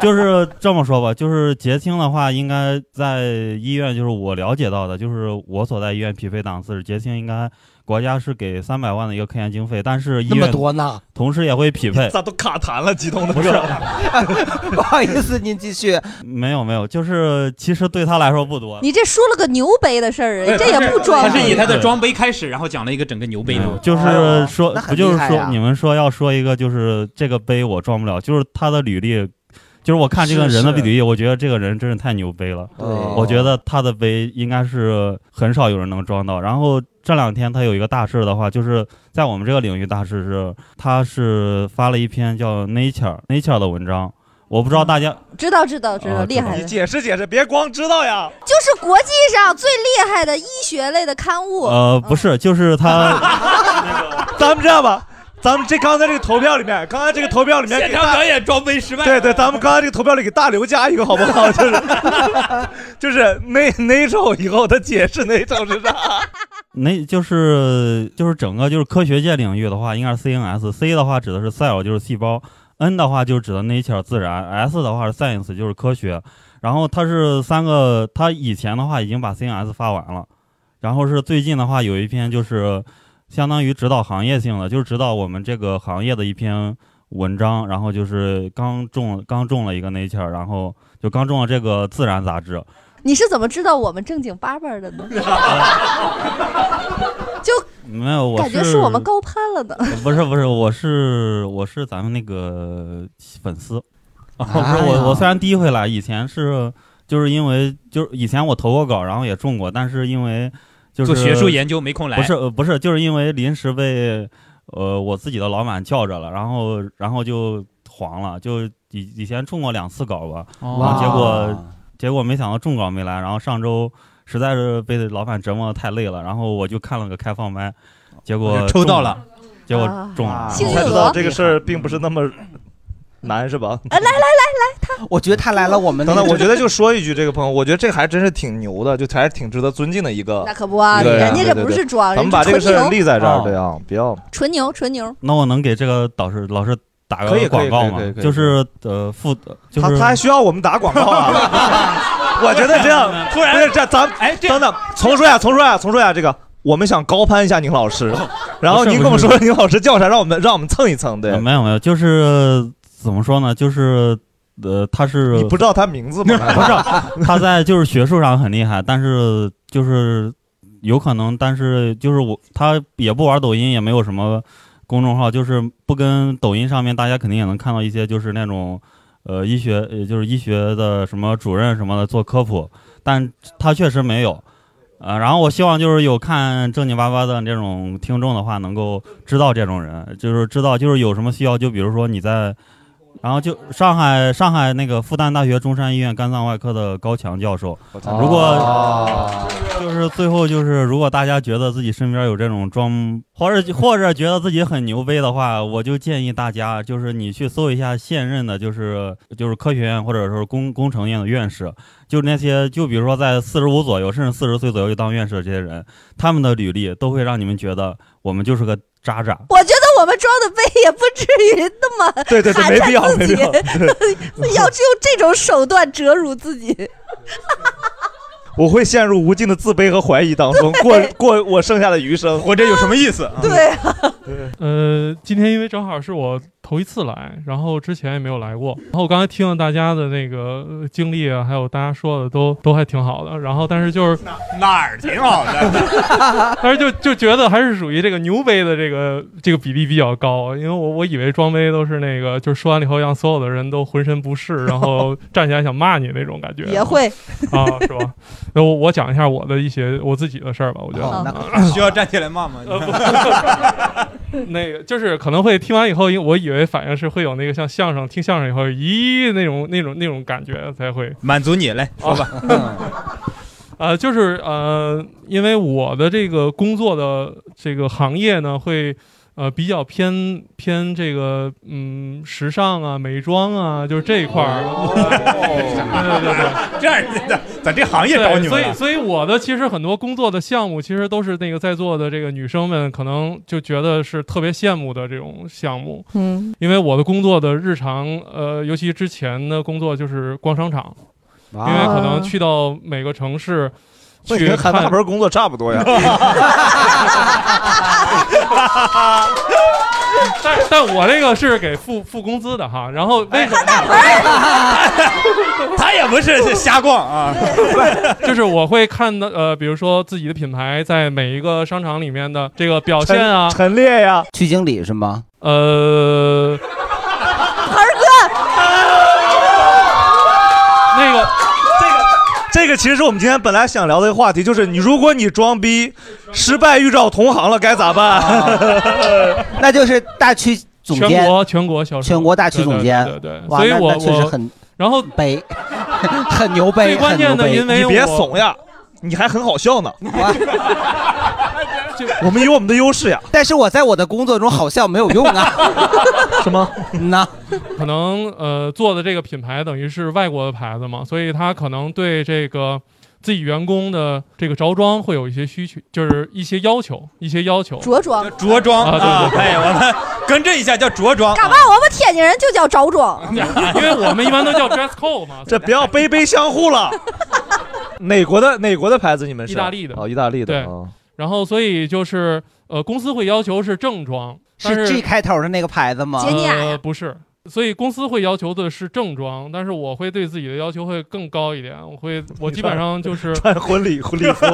就是这么说吧，就是结清的话，应该在医院，就是我了解到的，就是我所在医院匹配档次，是结清应该国家是给三百万的一个科研经费，但是医那么院多呢？同时也会匹配。(laughs) 咋都卡痰了？激动的不是 (laughs) 不好意思，您继续。没有没有，就是其实对他来说不多。你这说了个牛杯的事儿，这也不装他是以他的装杯开始，然后讲了一个整个牛杯的，就是说，不就是说你们说要说一个，就是这个杯我装不了，就是他的履历，就是我看这个人的履历，我觉得这个人真是太牛杯了。对我觉得他的杯应该是很少有人能装到。然后这两天他有一个大事的话，就是在我们这个领域大事是，他是发了一篇叫 Nature Nature 的文章，我不知道大家知道知道知道，啊厉害的，解释解释，别光知道呀。就是国际上最厉害的医学类的刊物。呃不是，就是他 (laughs) 咱们这样吧，咱们这刚才这个投票里面，刚才这个投票里面现场表演装杯失败。对对，咱们刚才这个投票里给大刘加一个好不好？就是 (laughs) 就是那那种以后他解释那种是啥？(laughs) 那就是就是整个就是科学界领域的话，应该是 CNS，C 的话指的是 cell 就是细胞，N 的话就指的 nature 自然，S 的话是 science 就是科学。然后它是三个，它以前的话已经把 CNS 发完了，然后是最近的话有一篇就是相当于指导行业性的，就是指导我们这个行业的一篇文章，然后就是刚中刚中了一个 nature，然后就刚中了这个自然杂志。你是怎么知道我们正经八百的呢？(laughs) 就没有，我感觉是我们高攀了呢。不是不是，我是我是咱们那个粉丝。啊，不是我我虽然第一回来，以前是就是因为就是以前我投过稿，然后也中过，但是因为就是做学术研究没空来不是呃不是，就是因为临时被呃我自己的老板叫着了，然后然后就黄了，就以以前中过两次稿吧，哦然后结果结果没想到中稿没来，然后上周实在是被老板折磨的太累了，然然后我就看了个开放麦，结果抽到了，结果啊中了，幸运才知道这个事儿并不是那么难，是吧？来来来来，他我觉得他来了，我们等等，我觉得就说一句，这个朋友，我觉得这还真是挺牛的，就还是挺值得尊敬的一个。那可不啊，人家这不是装，咱们把这个事儿立在这儿，哦对啊，不要。纯牛纯牛。那我能给这个导师老师打可以可以个广告吗可以可以？就是呃副就是他他还需要我们打广告啊？(laughs) 我觉得这样 (laughs) 突然这咱哎，等等，重说呀，重说呀，重说呀，这个我们想高攀一下宁老师，然后您跟我们说宁老师叫啥，让我们让我们蹭一蹭，对呃。没有没有，就是怎么说呢？就是呃，他是你不知道他名字吗？(laughs) 不是 (laughs) 他在就是学术上很厉害，但是就是有可能，但是就是我他也不玩抖音，也没有什么公众号，就是不跟抖音上面大家肯定也能看到一些就是那种呃医学呃就是医学的什么主任什么的做科普，但他确实没有。呃，然后我希望就是有看正经八八的这种听众的话，能够知道这种人，就是知道就是有什么需要，就比如说你在然后就上海上海那个复旦大学中山医院肝脏外科的高强教授，如果就是最后就是如果大家觉得自己身边有这种装，或者或者觉得自己很牛逼的话，我就建议大家就是你去搜一下现任的，就是就是科学院或者说工工程院的院士，就那些就比如说在四十五左右甚至四十岁左右就当院士的这些人，他们的履历都会让你们觉得我们就是个渣渣。我觉得我们装的杯也不至于那么对对对寒没必要碜自己没必要 (laughs) (laughs) 要用这种手段折辱自己。我会陷入无尽的自卑和怀疑当中，过过我剩下的余生。活着有什么意思？对啊，呃，今天因为正好是我头一次来，然后之前也没有来过。然后我刚才听了大家的那个呃经历啊，还有大家说的都都还挺好的。然后但是就是哪儿挺好的？(laughs) 但是就就觉得还是属于这个牛杯的这个这个比例比较高，因为我我以为装杯都是那个，就是说完了以后让所有的人都浑身不适，然后站起来想骂你那种感觉。也会啊，是吧？那我我讲一下我的一些我自己的事儿吧，我觉得、(laughs) 需要站起来骂吗？(laughs) (laughs) 那个就是可能会听完以后，因为我以为反应是会有那个像相声听相声以后，咦那种那种那种感觉才会满足你来说吧。(laughs) 呃，就是呃，因为我的这个工作的这个行业呢，会呃比较偏偏这个嗯时尚啊、美妆啊，就是这一块儿。(laughs) 对对对对，这样的，在这行业招你们了。对所以所以我的其实很多工作的项目，其实都是那个在座的这个女生们可能就觉得是特别羡慕的这种项目。嗯，因为我的工作的日常，呃，尤其之前的工作就是逛商场，因为可能去到每个城市去那跟海大看门工作差不多呀。但但我这个是给付付工资的哈，然后为什么？(laughs) 他也不是瞎逛啊，(laughs) 就是我会看的呃，比如说自己的品牌在每一个商场里面的这个表现啊，陈列呀，区经理是吗？呃，二哥，那个这个其实是我们今天本来想聊的一个话题，就是你如果你装逼失败遇到同行了该咋办？(laughs) 那就是大区总监，全国全国销售，全国大区总监，对对对对哇所以我确实我很然后悲，(laughs) 很牛悲，最关键的因为你别怂呀，你还很好笑呢。(laughs) 我们有我们的优势呀。但是我在我的工作中好像没有用啊。(laughs) 什么？那 (laughs) 可能呃做的这个品牌等于是外国的牌子嘛，所以他可能对这个自己员工的这个着装会有一些需求，就是一些要求，一些要求。着装，着装啊对对对哎，我们 (laughs) 更正一下，叫着装。干嘛？我们天津人就叫着装。因为我们一般都叫 dress code 嘛。这不要卑卑相互了。哪国的哪国的牌子？你们是意大利的哦，意大利的。对哦然后所以就是呃，公司会要求是正装，但是是 G 开头的那个牌子吗？呃，不是。所以公司会要求的是正装，但是我会对自己的要求会更高一点。我会，我基本上就是穿 (laughs) 婚礼婚礼服，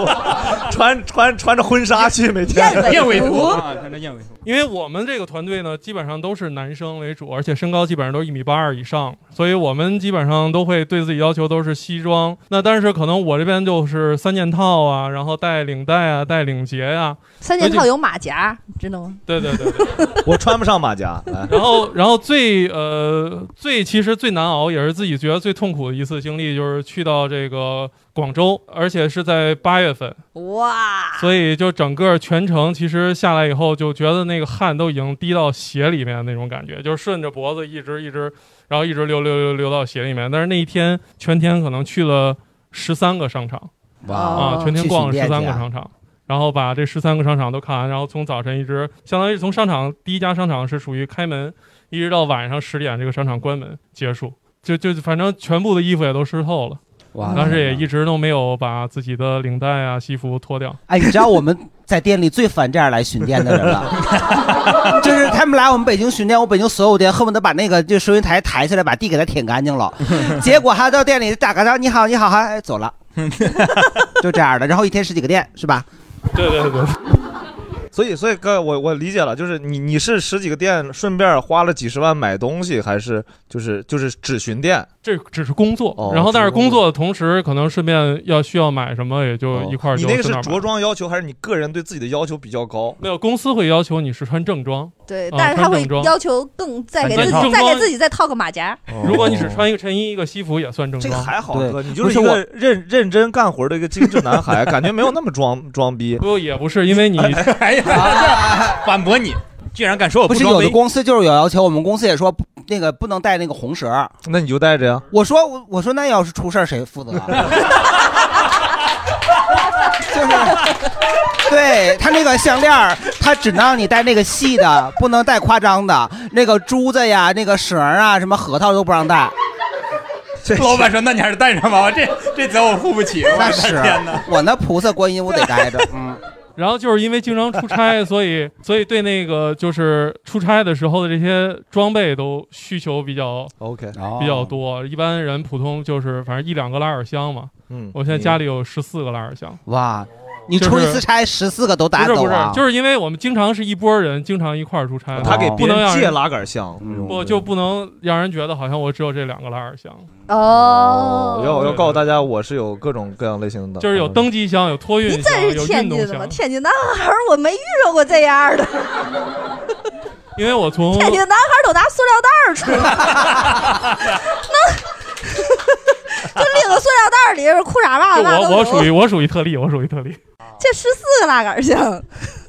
穿 (laughs) 穿穿着婚纱去每天。燕尾服啊，(laughs) 穿着燕尾服。因为我们这个团队呢，基本上都是男生为主，而且身高基本上都是一米八二以上，所以我们基本上都会对自己要求都是西装。那但是可能我这边就是三件套啊，然后带领带啊，带领结啊、三件套有马甲，知道吗？对对对对，我穿不上马甲。然后，然后最呃最其实最难熬，也是自己觉得最痛苦的一次经历，就是去到这个广州，而且是在八月份，哇，所以就整个全程其实下来以后，就觉得那个汗都已经滴到鞋里面那种感觉，就是顺着脖子一直一直，然后一直流流流流到鞋里面。但是那一天全天可能去了十三个商场，哇啊，全天逛了十三个商场。然后把这十三个商场都看完，然后从早晨一直，相当于从商场第一家商场是属于开门，一直到晚上十点这个商场关门结束，就就反正全部的衣服也都湿透了，哇当时也一直都没有把自己的领带啊、西服脱掉。哎，你知道我们在店里最烦这样来巡店的人了，(laughs) 就是他们来我们北京巡店，我北京所有店恨不得把那个就收银台抬起来，把地给他舔干净了，(laughs) 结果他到店里打个招呼，你好，你好，哎，走了，(laughs) 就这样的，然后一天十几个店是吧？对对对。所以，所以哥，我我理解了，就是你你是十几个店，顺便花了几十万买东西，还是就是就是只巡店？这只是工作，哦然后但是工工作的同时，可能顺便要需要买什么，也就一块儿哦你那个是顺便买着装要求，还是你个人对自己的要求比较高？没有，公司会要求你是穿正装，对，啊但是他会要求更再给自己再给自己再套个马甲。如果你只穿一个衬衣、一个西服，也算正装。这个还好，哥，你就是一个认认真干活的一个精致男孩，感觉没有那么装装逼。不，也不是，因为你哎呀，(laughs) 反驳你，居然敢说我不是有的？公司就是有要求，我们公司也说那个不能带那个红绳。那你就带着呀。我说我我说那要是出事儿谁负责啊？(laughs) 就 (laughs) 是对他那个项链儿，他只能让你戴那个细的，不能戴夸张的。那个珠子呀，那个绳儿啊，什么核桃都不让戴。(laughs) 老板说：“那你还是带上吧，我这这责我付不起。”我的那是天哪！我那菩萨观音我得带着，嗯。然后就是因为经常出差，(laughs) 所以所以对那个就是出差的时候的这些装备都需求比较 OK 比较多。一般人普通就是反正一两个拉尔箱嘛。嗯我现在家里有十四个拉尔箱。哇，你出一次差十四个都带不是不是就是因为我们经常是一拨人，经常一块儿出差，他给不能借拉杆箱，不就不能让人觉得好像我只有这两个拉杆箱，哦，要要告诉大家，我是有各种各样类型的，就是有登机箱、有托运你箱、真是有运动天津的吗？箱。天津男孩我没遇着过这样的，(laughs) 因为我从天津男孩都拿塑料袋儿出来，(laughs) 拎个塑料袋儿里边裤衩袜子都有我我属于我属于特例，我属于特例。这十四个拉杆箱，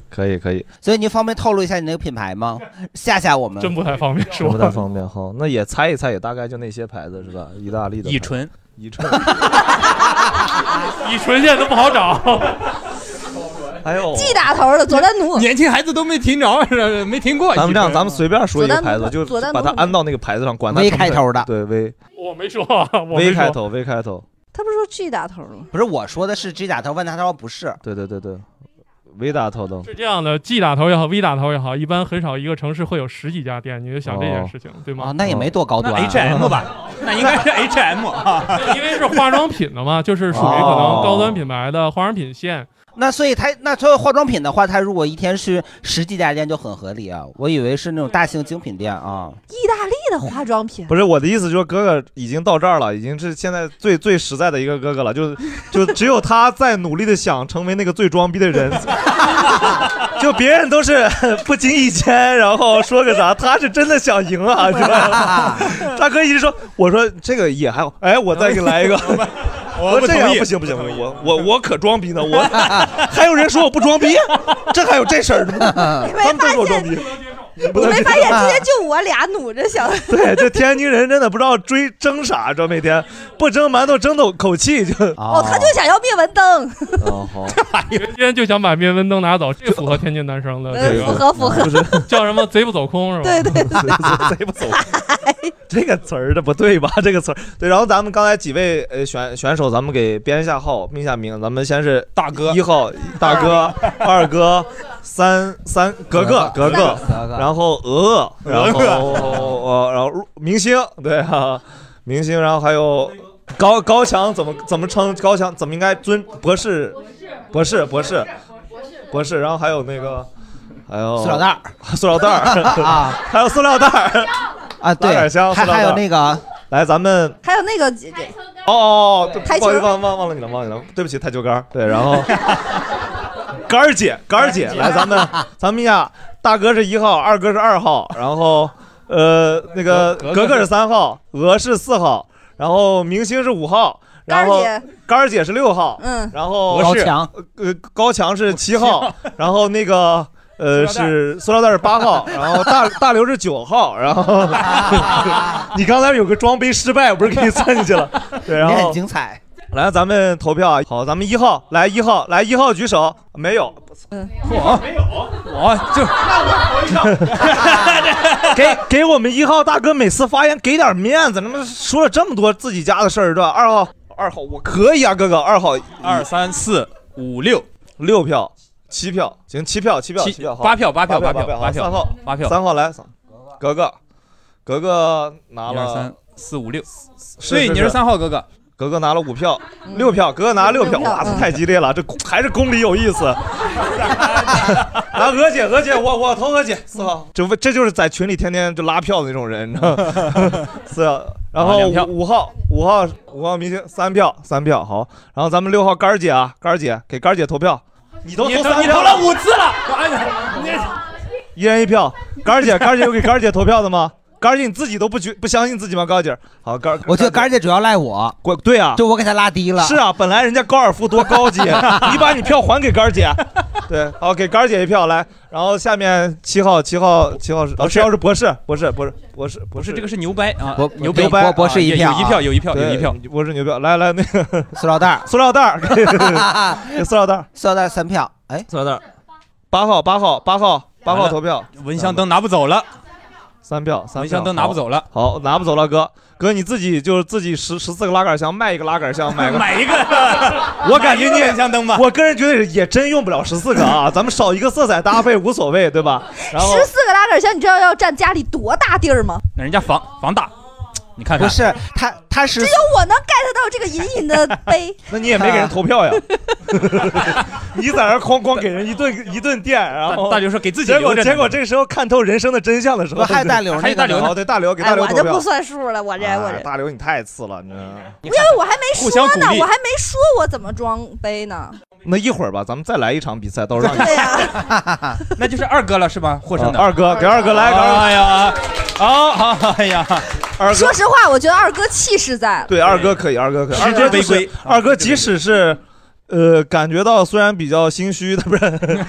可以可以，所以您方便透露一下你那个品牌吗？吓吓我们。真不太方便不太方便哈。那也猜一猜，也大概就那些牌子是吧？意大利的乙醇，乙醇，乙醇现在都不好找。还有 G 打头的佐丹奴，年轻孩子都没听着，是没听过。咱们这样，咱们随便说一个牌子，就把它安到那个牌子上，管它 V 开头的对 V 我没说啊，(laughs) 我没 V 说开头 V 开头，他不是说 G 打头吗？不是我说的是 G 打头，问他他说不是。对对对对，V 打头的。是这样的，G 打头也好，V 打头也好，一般很少一个城市会有十几家店，你就想这件事情，对吗？哦那也没多高端啊 H&M 吧，(laughs) 那应该是 H&M 啊，(laughs) 因为是化妆品的嘛，就是属于可能高端品牌的化妆品线。那所以他那作为化妆品的话，他如果一天是十几家店就很合理啊。我以为是那种大型精品店啊。意大利的化妆品，不是我的意思，就是哥哥已经到这儿了，已经是现在最最实在的一个哥哥了，就就只有他在努力的想成为那个最装逼的人，(laughs) 就别人都是不经意间，然后说个啥，他是真的想赢啊，是吧？(laughs) 大哥一直说，我说这个也还好，哎，我再给你来一个。我这样不同意不行不行，我我我可装逼呢，我 (laughs) 还有人说我不装逼，这还有这事儿呢？你没他们都发说 (laughs) 我没发现今天就我俩努着想？(laughs) 对，这天津人真的不知道追争啥，知道每天不争馒头争口口气就。哦，他就想要灭蚊灯。哦好，今天就想把灭蚊灯拿走，这符合天津男生的这个，符合符合就是 (laughs) 叫什么贼不走空是吧？对对对，贼不走空。这个词儿这不对吧？这个词儿对。然后咱们刚才几位呃选选手，咱们给编一下号，命下名。咱们先是大哥一号大哥，二哥，三三格格格格，然后鹅鹅，然后呃然后明星对啊，明星，然后还有高高强怎么怎么称高强怎么应该尊博士博士。博士博士，然后还有那个还有塑料袋儿。塑料袋儿。啊，(laughs) 还有塑料袋儿。啊，对还还有那个。来咱们还有那个哦哦哦，台球不好意思，忘忘忘了你了，忘了你了，对不起，台球杆儿。对，然后 (laughs) 杆儿姐，杆儿姐，来，咱们咱们呀，大哥是一号，二哥是二号，然后呃，那个格格格格是三号，鹅是四号，然后明星是五号，然后杆儿姐杆儿姐是六号，嗯然后高强呃高强是七号，然后那个。呃，是塑料袋是八号，然后大 (laughs) 大刘是九号，然后 (laughs) (laughs) 你刚才有个装杯失败，我不是给你算进去了？对，然也后很精彩。来，咱们投票啊！好，咱们一号来一号来一号举手，没有，嗯，我我就 (laughs) 给给我们一号大哥每次发言给点面子，他妈说了这么多自己家的事儿，是吧？二号。二号我可以啊，哥哥，二号二三四五六。六票，七票，行，七票，七票，七七票，好。八票八票八八票八票好三号八票。三号来，格格，格格拿了。一二三四五六，是所以你是三号哥哥，格格拿了五票，六票，格格拿了六票，哇，太激烈了，这还是公理有意思。来，娥姐，娥姐，我我投娥姐，四号，这不这就是在群里天天就拉票的那种人，你知道吗？(laughs) 四号，然后五号，五号，五号明星三票，三票，好，然后咱们六号杆儿姐啊，杆儿姐给杆儿姐投票，你都你投三票投你投了五次了，你一人一票，杆儿姐，杆儿姐有给杆儿姐投票的吗？杆儿姐你自己都不觉不相信自己吗？高姐，好，杆儿，我觉得杆儿姐主要赖我，我对啊，就我给她拉低了。是啊，本来人家高尔夫多高级，(laughs) 你把你票还给杆儿姐。(laughs) 对，好，给杆儿姐一票来。然后下面七号，七号，七号是，哦，七号是博士，博士，博士，博士，博士，这个是牛掰啊博，牛牛掰，博博士一票。有一票有一票有一票，博士牛票，来来那个。(laughs) 塑料袋，塑料袋，给塑料袋，塑料袋三票，哎，塑料袋，八号，八号，八号，八号投票，蚊香灯拿不走了，三票，三票，蚊香灯拿不走了好。拿不走了，哥。哥，你自己就是自己十十四个拉杆箱卖一个拉杆箱，买个 (laughs) 买一个 (laughs) 我感觉你买一个蚊香灯吧我个人觉得也真用不了十四个啊，咱们少一个色彩搭配无所谓，对吧？然后十四个拉杆箱，你知道要占家里多大地儿吗？那人家房房大，你看看不是他他是只有我能 get 到这个隐隐的 (laughs) 悲。那你也没给人投票呀？(laughs) (laughs) 你在那儿哐哐给人一顿一顿电，然后大大刘说给自己结果留着呢结果这时候看透人生的真相的时候，还有大刘那个还有大刘对大刘给大刘哎，投票。我就不算数了，我这我这，哎大刘你太次了，你知道吗？因为我还没说呢，我还没说我怎么装悲呢。那一会儿吧，咱们再来一场比赛，到时候让你。对呀，(laughs) 那就是二哥了是吧？获胜的啊二哥给二哥来，给二哥哎呀，好好哎呀，二哥说实话，我觉得二哥气势在。对，二哥可以，二哥可以，实二哥就是至名归二哥即使是。呃，感觉到虽然比较心虚，他不是，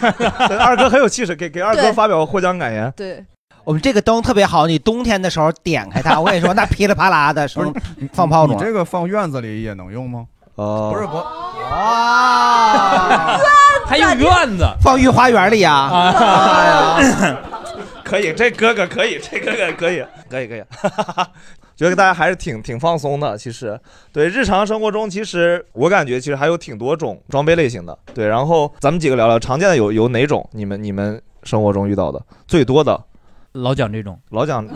(laughs) 二哥很有气势，给给二哥发表获奖感言。对，我们这个灯特别好，你冬天的时候点开它，我跟你说，那噼里啪啦的声放炮竹。你这个放院子里也能用吗？哦，不是我，哇，(laughs) 还有院子，放御花园里呀。哎呀，(laughs) 可以，这哥哥可以，这哥哥可以，可以，可以。(laughs) 觉得大家还是挺挺放松的。其实，对日常生活中，其实我感觉其实还有挺多种装备类型的。对，然后咱们几个聊聊常见的有有哪种？你们你们生活中遇到的最多的？老蒋这种，老蒋，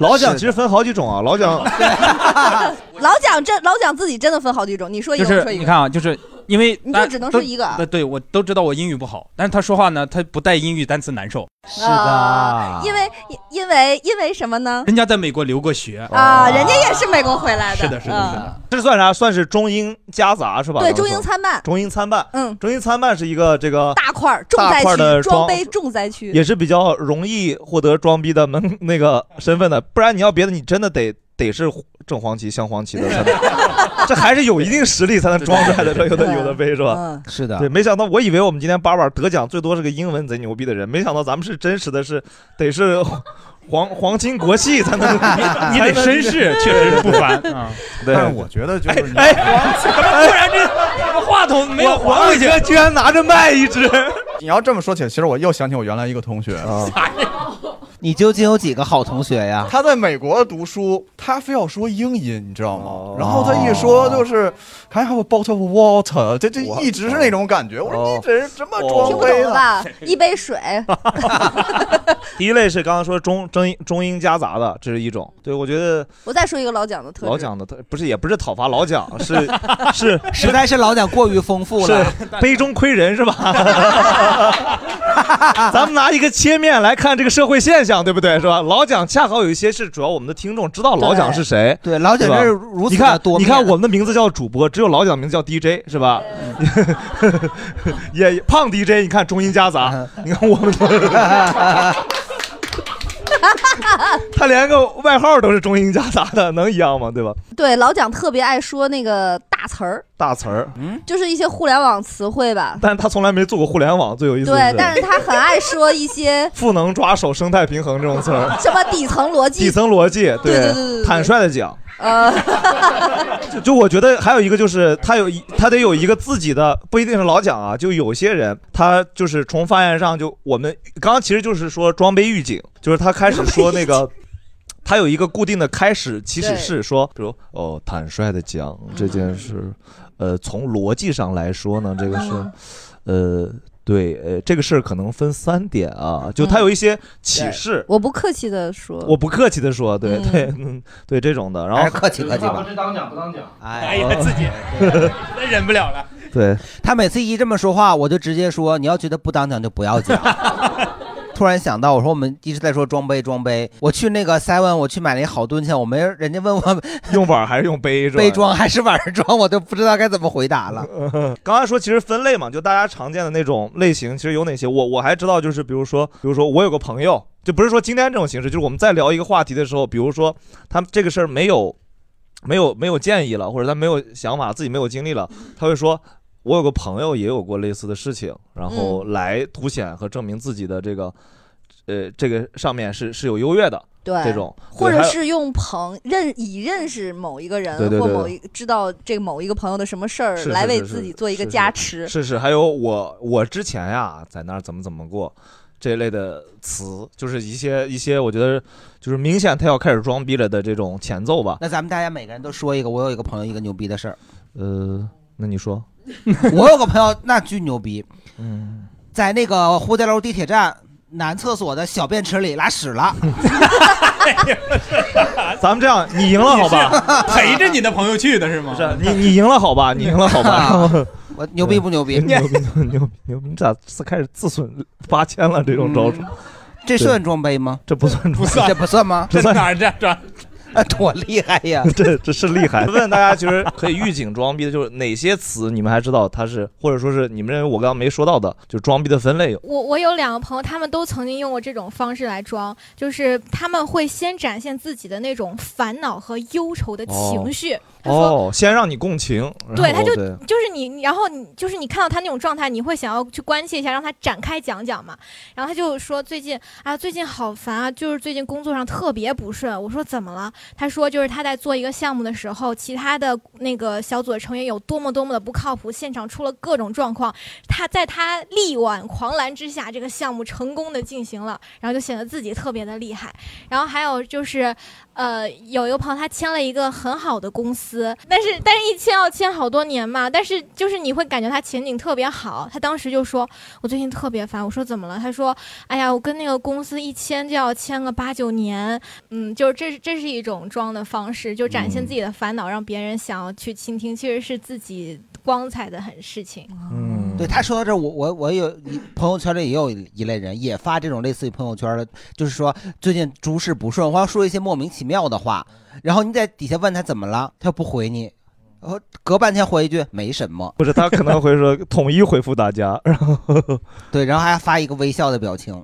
老蒋其实分好几种啊。老蒋，(laughs) 老蒋真老蒋自己真的分好几种，你说一就个，我说一个。你看啊，就是因为你就只能说一个都对，我都知道我英语不好，但是他说话呢，他不带英语单词难受。是的，因为因为因为什么呢？人家在美国留过学啊，人家也是美国回来的。是的，是的，是的。这算啥？算是中英夹杂是吧？对，中英参半，中英参半。嗯，中英参半是一个这个大块儿重灾区，的装备重灾区。也是比较容易获得装逼的门那个身份的，不然你要别的，你真的得得是正黄旗、镶黄旗的 (laughs) 才能，这还是有一定实力才能装出来的。这有的有的杯是吧？嗯，是的对，没想到我以为我们今天八板得奖最多是个英文贼牛逼的人，没想到咱们是真实的是得是皇皇亲国戚才能，(laughs) 你得绅士，确实不凡啊。对，但是我觉得就是你哎，怎么突然这话筒没有我还回去？居然拿着麦一直。你要这么说起来，其实我又想起我原来一个同学啊，你究竟有几个好同学呀？他在美国读书，他非要说英音，你知道哦吗？然后他一说就是 Can I have a bottle of water？这这一直是那种感觉。我说你这是什么哦装听不懂备呢？了吧？一杯水，(laughs) 第一类是刚刚说中中英中英夹杂的，这是一种。对我觉得我再说一个老蒋的特质。老蒋的特不是也不是讨伐老蒋，是 (laughs) 是实在是老蒋过于丰富是了。(laughs) 杯中窥人是吧？咱们拿一个切面来看这个社会现象，对不对？是吧？老蒋恰好有一些是主要我们的听众知道老蒋是谁。对，老蒋是吧这是如此你看。你看我们的名字叫主播，只有老蒋名字叫 DJ 是吧？(laughs) 也胖 DJ，你看中英夹杂，(laughs) 你看我们的。(laughs) 他连个外号都是中英夹杂的，能一样吗？对吧？对，老蒋特别爱说那个大词儿，大词儿，嗯，就是一些互联网词汇吧。但是他从来没做过互联网，最有意思的对，但是他很爱说一些 (laughs) 赋能抓手、生态平衡这种词儿，什么底层逻辑。底层逻辑，对对对对对坦率的讲，呃，就 (laughs) 就我觉得还有一个就是他有一他得有一个自己的，不一定是老蒋啊，就有些人他就是从发言上就我们刚刚其实就是说装备预警，就是他开始说那个。他有一个固定的开始起始是，说，比如哦，坦率的讲这件事，呃，从逻辑上来说呢，这个是，呃，对，呃，这个事儿可能分三点啊，就他有一些启示，我不客气的说，我不客气的说，对嗯。对，嗯，对这种的，然后客气客气吧。是当讲不当讲？哎呀，自己真忍不了了。(laughs) 对。他每次一这么说话，我就直接说：你要觉得不当讲就不要讲。(laughs) 突然想到，我说我们一直在说装杯装杯，我去那个 seven，我去买了一好蹲去，我没人家问我 (laughs) 用碗还是用杯？杯装还是碗装，我都不知道该怎么回答了。(laughs) 刚才说其实分类嘛，就大家常见的那种类型，其实有哪些？我我还知道，就是比如说，比如说我有个朋友，就不是说今天这种形式，就是我们在聊一个话题的时候，比如说他这个事儿没有没有没有建议了，或者他没有想法，自己没有经历了，他会说。我有个朋友也有过类似的事情，然后来凸显和证明自己的这个，呃，这个上面是是有优越的，对这种，或者是用朋认以认识某一个人对对对或某一知道这个某一个朋友的什么事儿是是来为自己做一个是是加持。是是，还有我我之前呀，在那儿怎么怎么过，这一类的词，就是一些一些我觉得就是明显他要开始装逼了的这种前奏吧。那咱们大家每个人都说一个，我有一个朋友一个牛逼的事儿。呃，那你说，(laughs) 我有个朋友那巨牛逼，嗯，在那个蝴蝶楼地铁站男厕所的小便池里拉屎了。(laughs) 咱们这样，你赢了好吧？陪着你的朋友去的是吗？是你你赢了好吧？你赢了好吧？(laughs) 我牛逼不牛逼？牛逼牛逼牛逼！你咋自开始自损八千了？这种招数，这算装杯吗？这不算，不算，这不算吗？这算哪儿这这？啊，(laughs) 多厉害呀！(laughs) 这这是厉害。(laughs) 问大家，其实可以预警装逼的，就是哪些词你们还知道它是，或者说是你们认为我刚刚没说到的，就装逼的分类有。我我有两个朋友，他们都曾经用过这种方式来装，就是他们会先展现自己的那种烦恼和忧愁的情绪。哦，先让你共情，对，他就就是你，你然后你就是你看到他那种状态，你会想要去关切一下，让他展开讲讲嘛。然后他就说最近啊，最近好烦啊，就是最近工作上特别不顺。我说怎么了？他说就是他在做一个项目的时候，其他的那个小组的成员有多么多么的不靠谱，现场出了各种状况。他在他力挽狂澜之下，这个项目成功的进行了，然后就显得自己特别的厉害。然后还有就是，呃，有一个朋友他签了一个很好的公司，但是但是一签要签好多年嘛，但是就是你会感觉他前景特别好。他当时就说：“我最近特别烦。”我说：“怎么了？”他说：“哎呀，我跟那个公司一签就要签个八九年，嗯，就是这是这是一种装的方式，就展现自己的烦恼，让别人想要去倾听，其实是自己光彩的很事情。”嗯，对他说到这儿，我我我有一朋友圈里也有一类人也发这种类似于朋友圈的，就是说最近诸事不顺，或者说一些莫名其妙的话，然后你在底下问他怎么了，他又不回你，然后隔半天回一句没什么，不是他可能会说 (laughs) 统一回复大家，然后对，然后还发一个微笑的表情。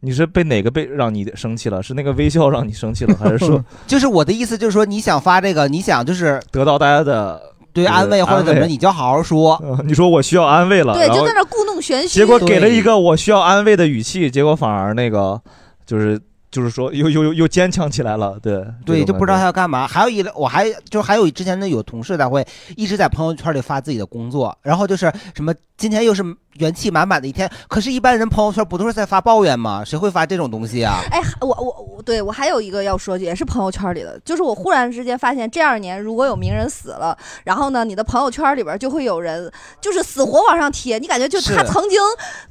你是被哪个被让你生气了？是那个微笑让你生气了，还是说 (laughs) 就是我的意思，就是说你想发这个，你想就是得到大家的对安慰或者怎么着，你就好好说。你说我需要安慰了，对，然后就在那故弄玄虚。结果给了一个我需要安慰的语气，结果反而那个就是就是说又又又又坚强起来了，对对，就不知道他他要干嘛。还有一类，我还就还有之前的有同事他会一直在朋友圈里发自己的工作，然后就是什么今天又是元气满满的一天。可是，一般人朋友圈不都是在发抱怨吗？谁会发这种东西啊？(laughs) 哎，我我我，对我还有一个要说，也是朋友圈里的，就是我忽然之间发现，这二年如果有名人死了，然后呢，你的朋友圈里边就会有人就是死活往上贴，你感觉就他曾经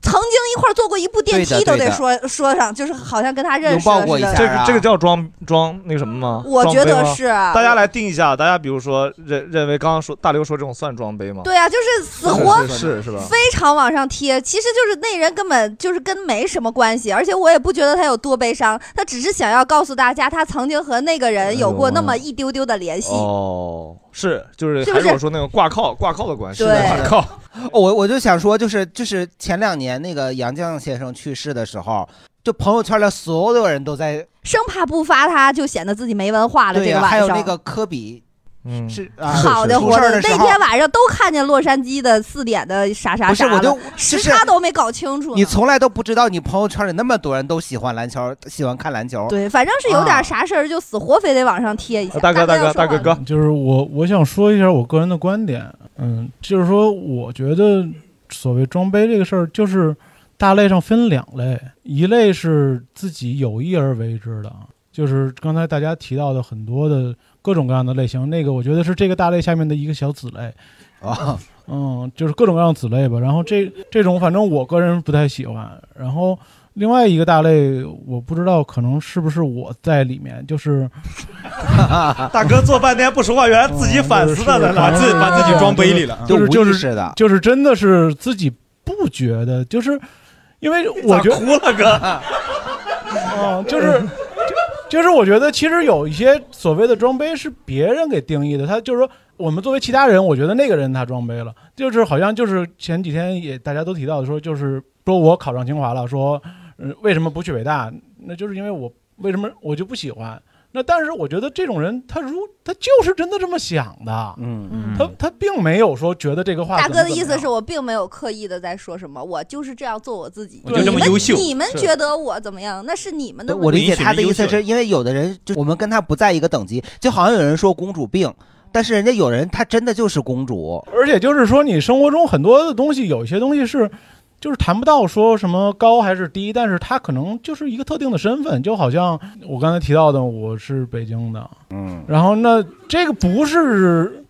曾经一块坐过一部电梯都得说说上，就是好像跟他认识了似的。这个这个叫装装那个什么吗？我觉得是大家来定一下，大家比如说认认为刚刚说大刘说这种算装杯吗？对啊，就是死活是是是吧？非常往上贴，其实就是那人根本就是跟没什么关系，而且我也不觉得他有多悲伤，他只是想要告诉大家，他曾经和那个人有过那么一丢丢的联系。哦，是就是还是我说那种挂靠挂靠的关系，对挂靠。(laughs) 哦我我就想说，就是就是前两年那个杨绛先生去世的时候，就朋友圈里所有人都在生怕不发他就显得自己没文化了。对呀、这个晚上，还有那个科比。嗯，是啊，好的，出事儿的那天晚上都看见洛杉矶的四点的啥啥啥了不是我就时差都没搞清楚。你从来都不知道，你朋友圈里那么多人都喜欢篮球，喜欢看篮球。对，反正是有啊点啥事儿就死活非得往上贴一下。大哥大哥大哥哥，就是我我想说一下我个人的观点，嗯，就是说我觉得所谓装杯这个事儿，就是大类上分两类，一类是自己有意而为之的，就是刚才大家提到的很多的各种各样的类型，那个我觉得是这个大类下面的一个小子类。啊，嗯，就是各种各样子类吧。然后这这种反正我个人不太喜欢。然后另外一个大类，我不知道可能是不是我在里面，就是 (laughs) 大哥做半天不说话，原来自己反思的，在那把自把自己装杯里了就是就是的就是真的是自己不觉得，就是因为我觉得哭了哥，啊，(laughs) 就是就是我觉得其实有一些所谓的装杯是别人给定义的，他就是说我们作为其他人，我觉得那个人他装杯了，就是好像就是前几天也大家都提到的说，就是说我考上清华了，说呃为什么不去北大？那就是因为我为什么我就不喜欢。那但是我觉得这种人，他如他就是真的这么想的，嗯嗯。他他并没有说觉得这个话大哥的意思是我并没有刻意的在说什么，我就是这样做我自己。我就这么你们优秀。你们是。觉得我怎么样？那是你们的。我理解他的意思是因为有的人就我们跟他不在一个等级，就好像有人说公主病，但是人家有人她真的就是公主。而且就是说，你生活中很多的东西，有一些东西是就是谈不到说什么高还是低，但是他可能就是一个特定的身份，就好像我刚才提到的，我是北京的，嗯，然后那这个不是，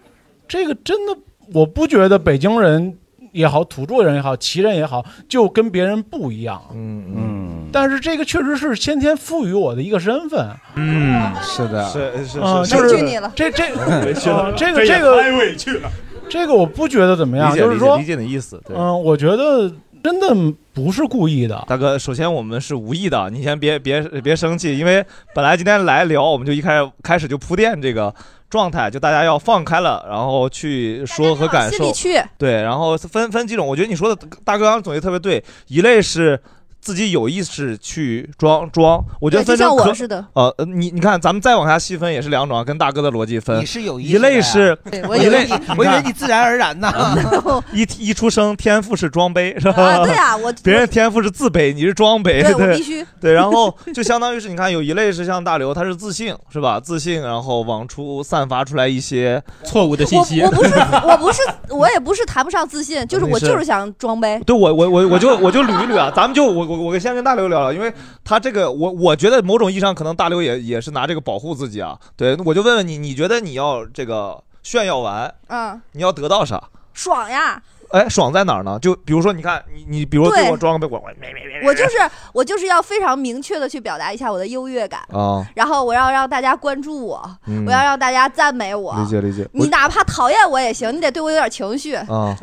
这个真的我不觉得北京人也好，土著人也好，旗人也好，就跟别人不一样，嗯嗯，但是这个确实是先天赋予我的一个身份，嗯，是的，是是啊，是，就是委屈你了。这这 (laughs) 委屈了。啊这个 (laughs) 这个太委屈了，这个我不觉得怎么样，就是说理解你的意思，对。嗯，我觉得真的不是故意的。大哥，首先我们是无意的，你先别别别生气，因为本来今天来聊，我们就一开始开始就铺垫这个状态，就大家要放开了，然后去说和感受。对，然后分分几种，我觉得你说的大哥刚刚总结特别对，一类是。自己有意识去装装，我觉得对就像分成可我似的呃，呃你你看，咱们再往下细分也是两种啊，跟大哥的逻辑分。你是有意一类是 (laughs) 对，我以为你 (laughs) 我以为你自然而然呢。(laughs) 一一出生天赋是装杯是吧？啊对啊我别人天赋是自卑，你是装杯，对我对必须对，然后就相当于是你看有一类是像大刘，他是自信是吧？自信，然后往出散发出来一些错误的信息我不是我不是我也不是谈不上自信，就是我就是想装呗。对我我我我就我就捋一捋啊，咱们就我我我先跟大刘聊聊，因为他这个我我觉得某种意义上可能大刘也也是拿这个保护自己啊。对，我就问问你，你觉得你要这个炫耀完，嗯，你要得到啥？爽呀！哎，爽在哪儿呢？就比如说，你看你你比如说对对我装个杯，我我我就是我就是要非常明确的去表达一下我的优越感，啊，然后我要让大家关注我，嗯我要让大家赞美我。理解理解。你哪怕讨厌我也行，你得对我有点情绪。啊，(laughs)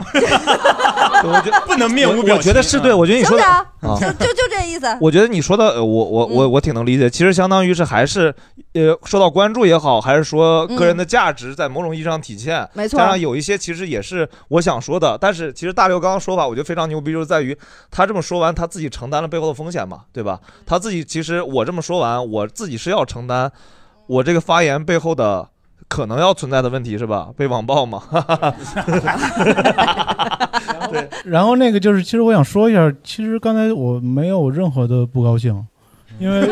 我觉得不能面无表情我觉得是对，我觉得你说的就就就这意思。我觉得你说的，呃我我我我挺能理解。其实相当于是还是，呃，受到关注也好，还是说个人的价值在某种意义上体现。嗯没错加上有一些其实也是我想说的，但是其实大刘刚刚说法，我觉得非常牛逼，就是在于他这么说完，他自己承担了背后的风险嘛，对吧？他自己其实我这么说完，我自己是要承担我这个发言背后的。可能要存在的问题是吧？被网暴嘛？(laughs) 对，(laughs) 然后那个就是，其实我想说一下，其实刚才我没有任何的不高兴，因为 (laughs)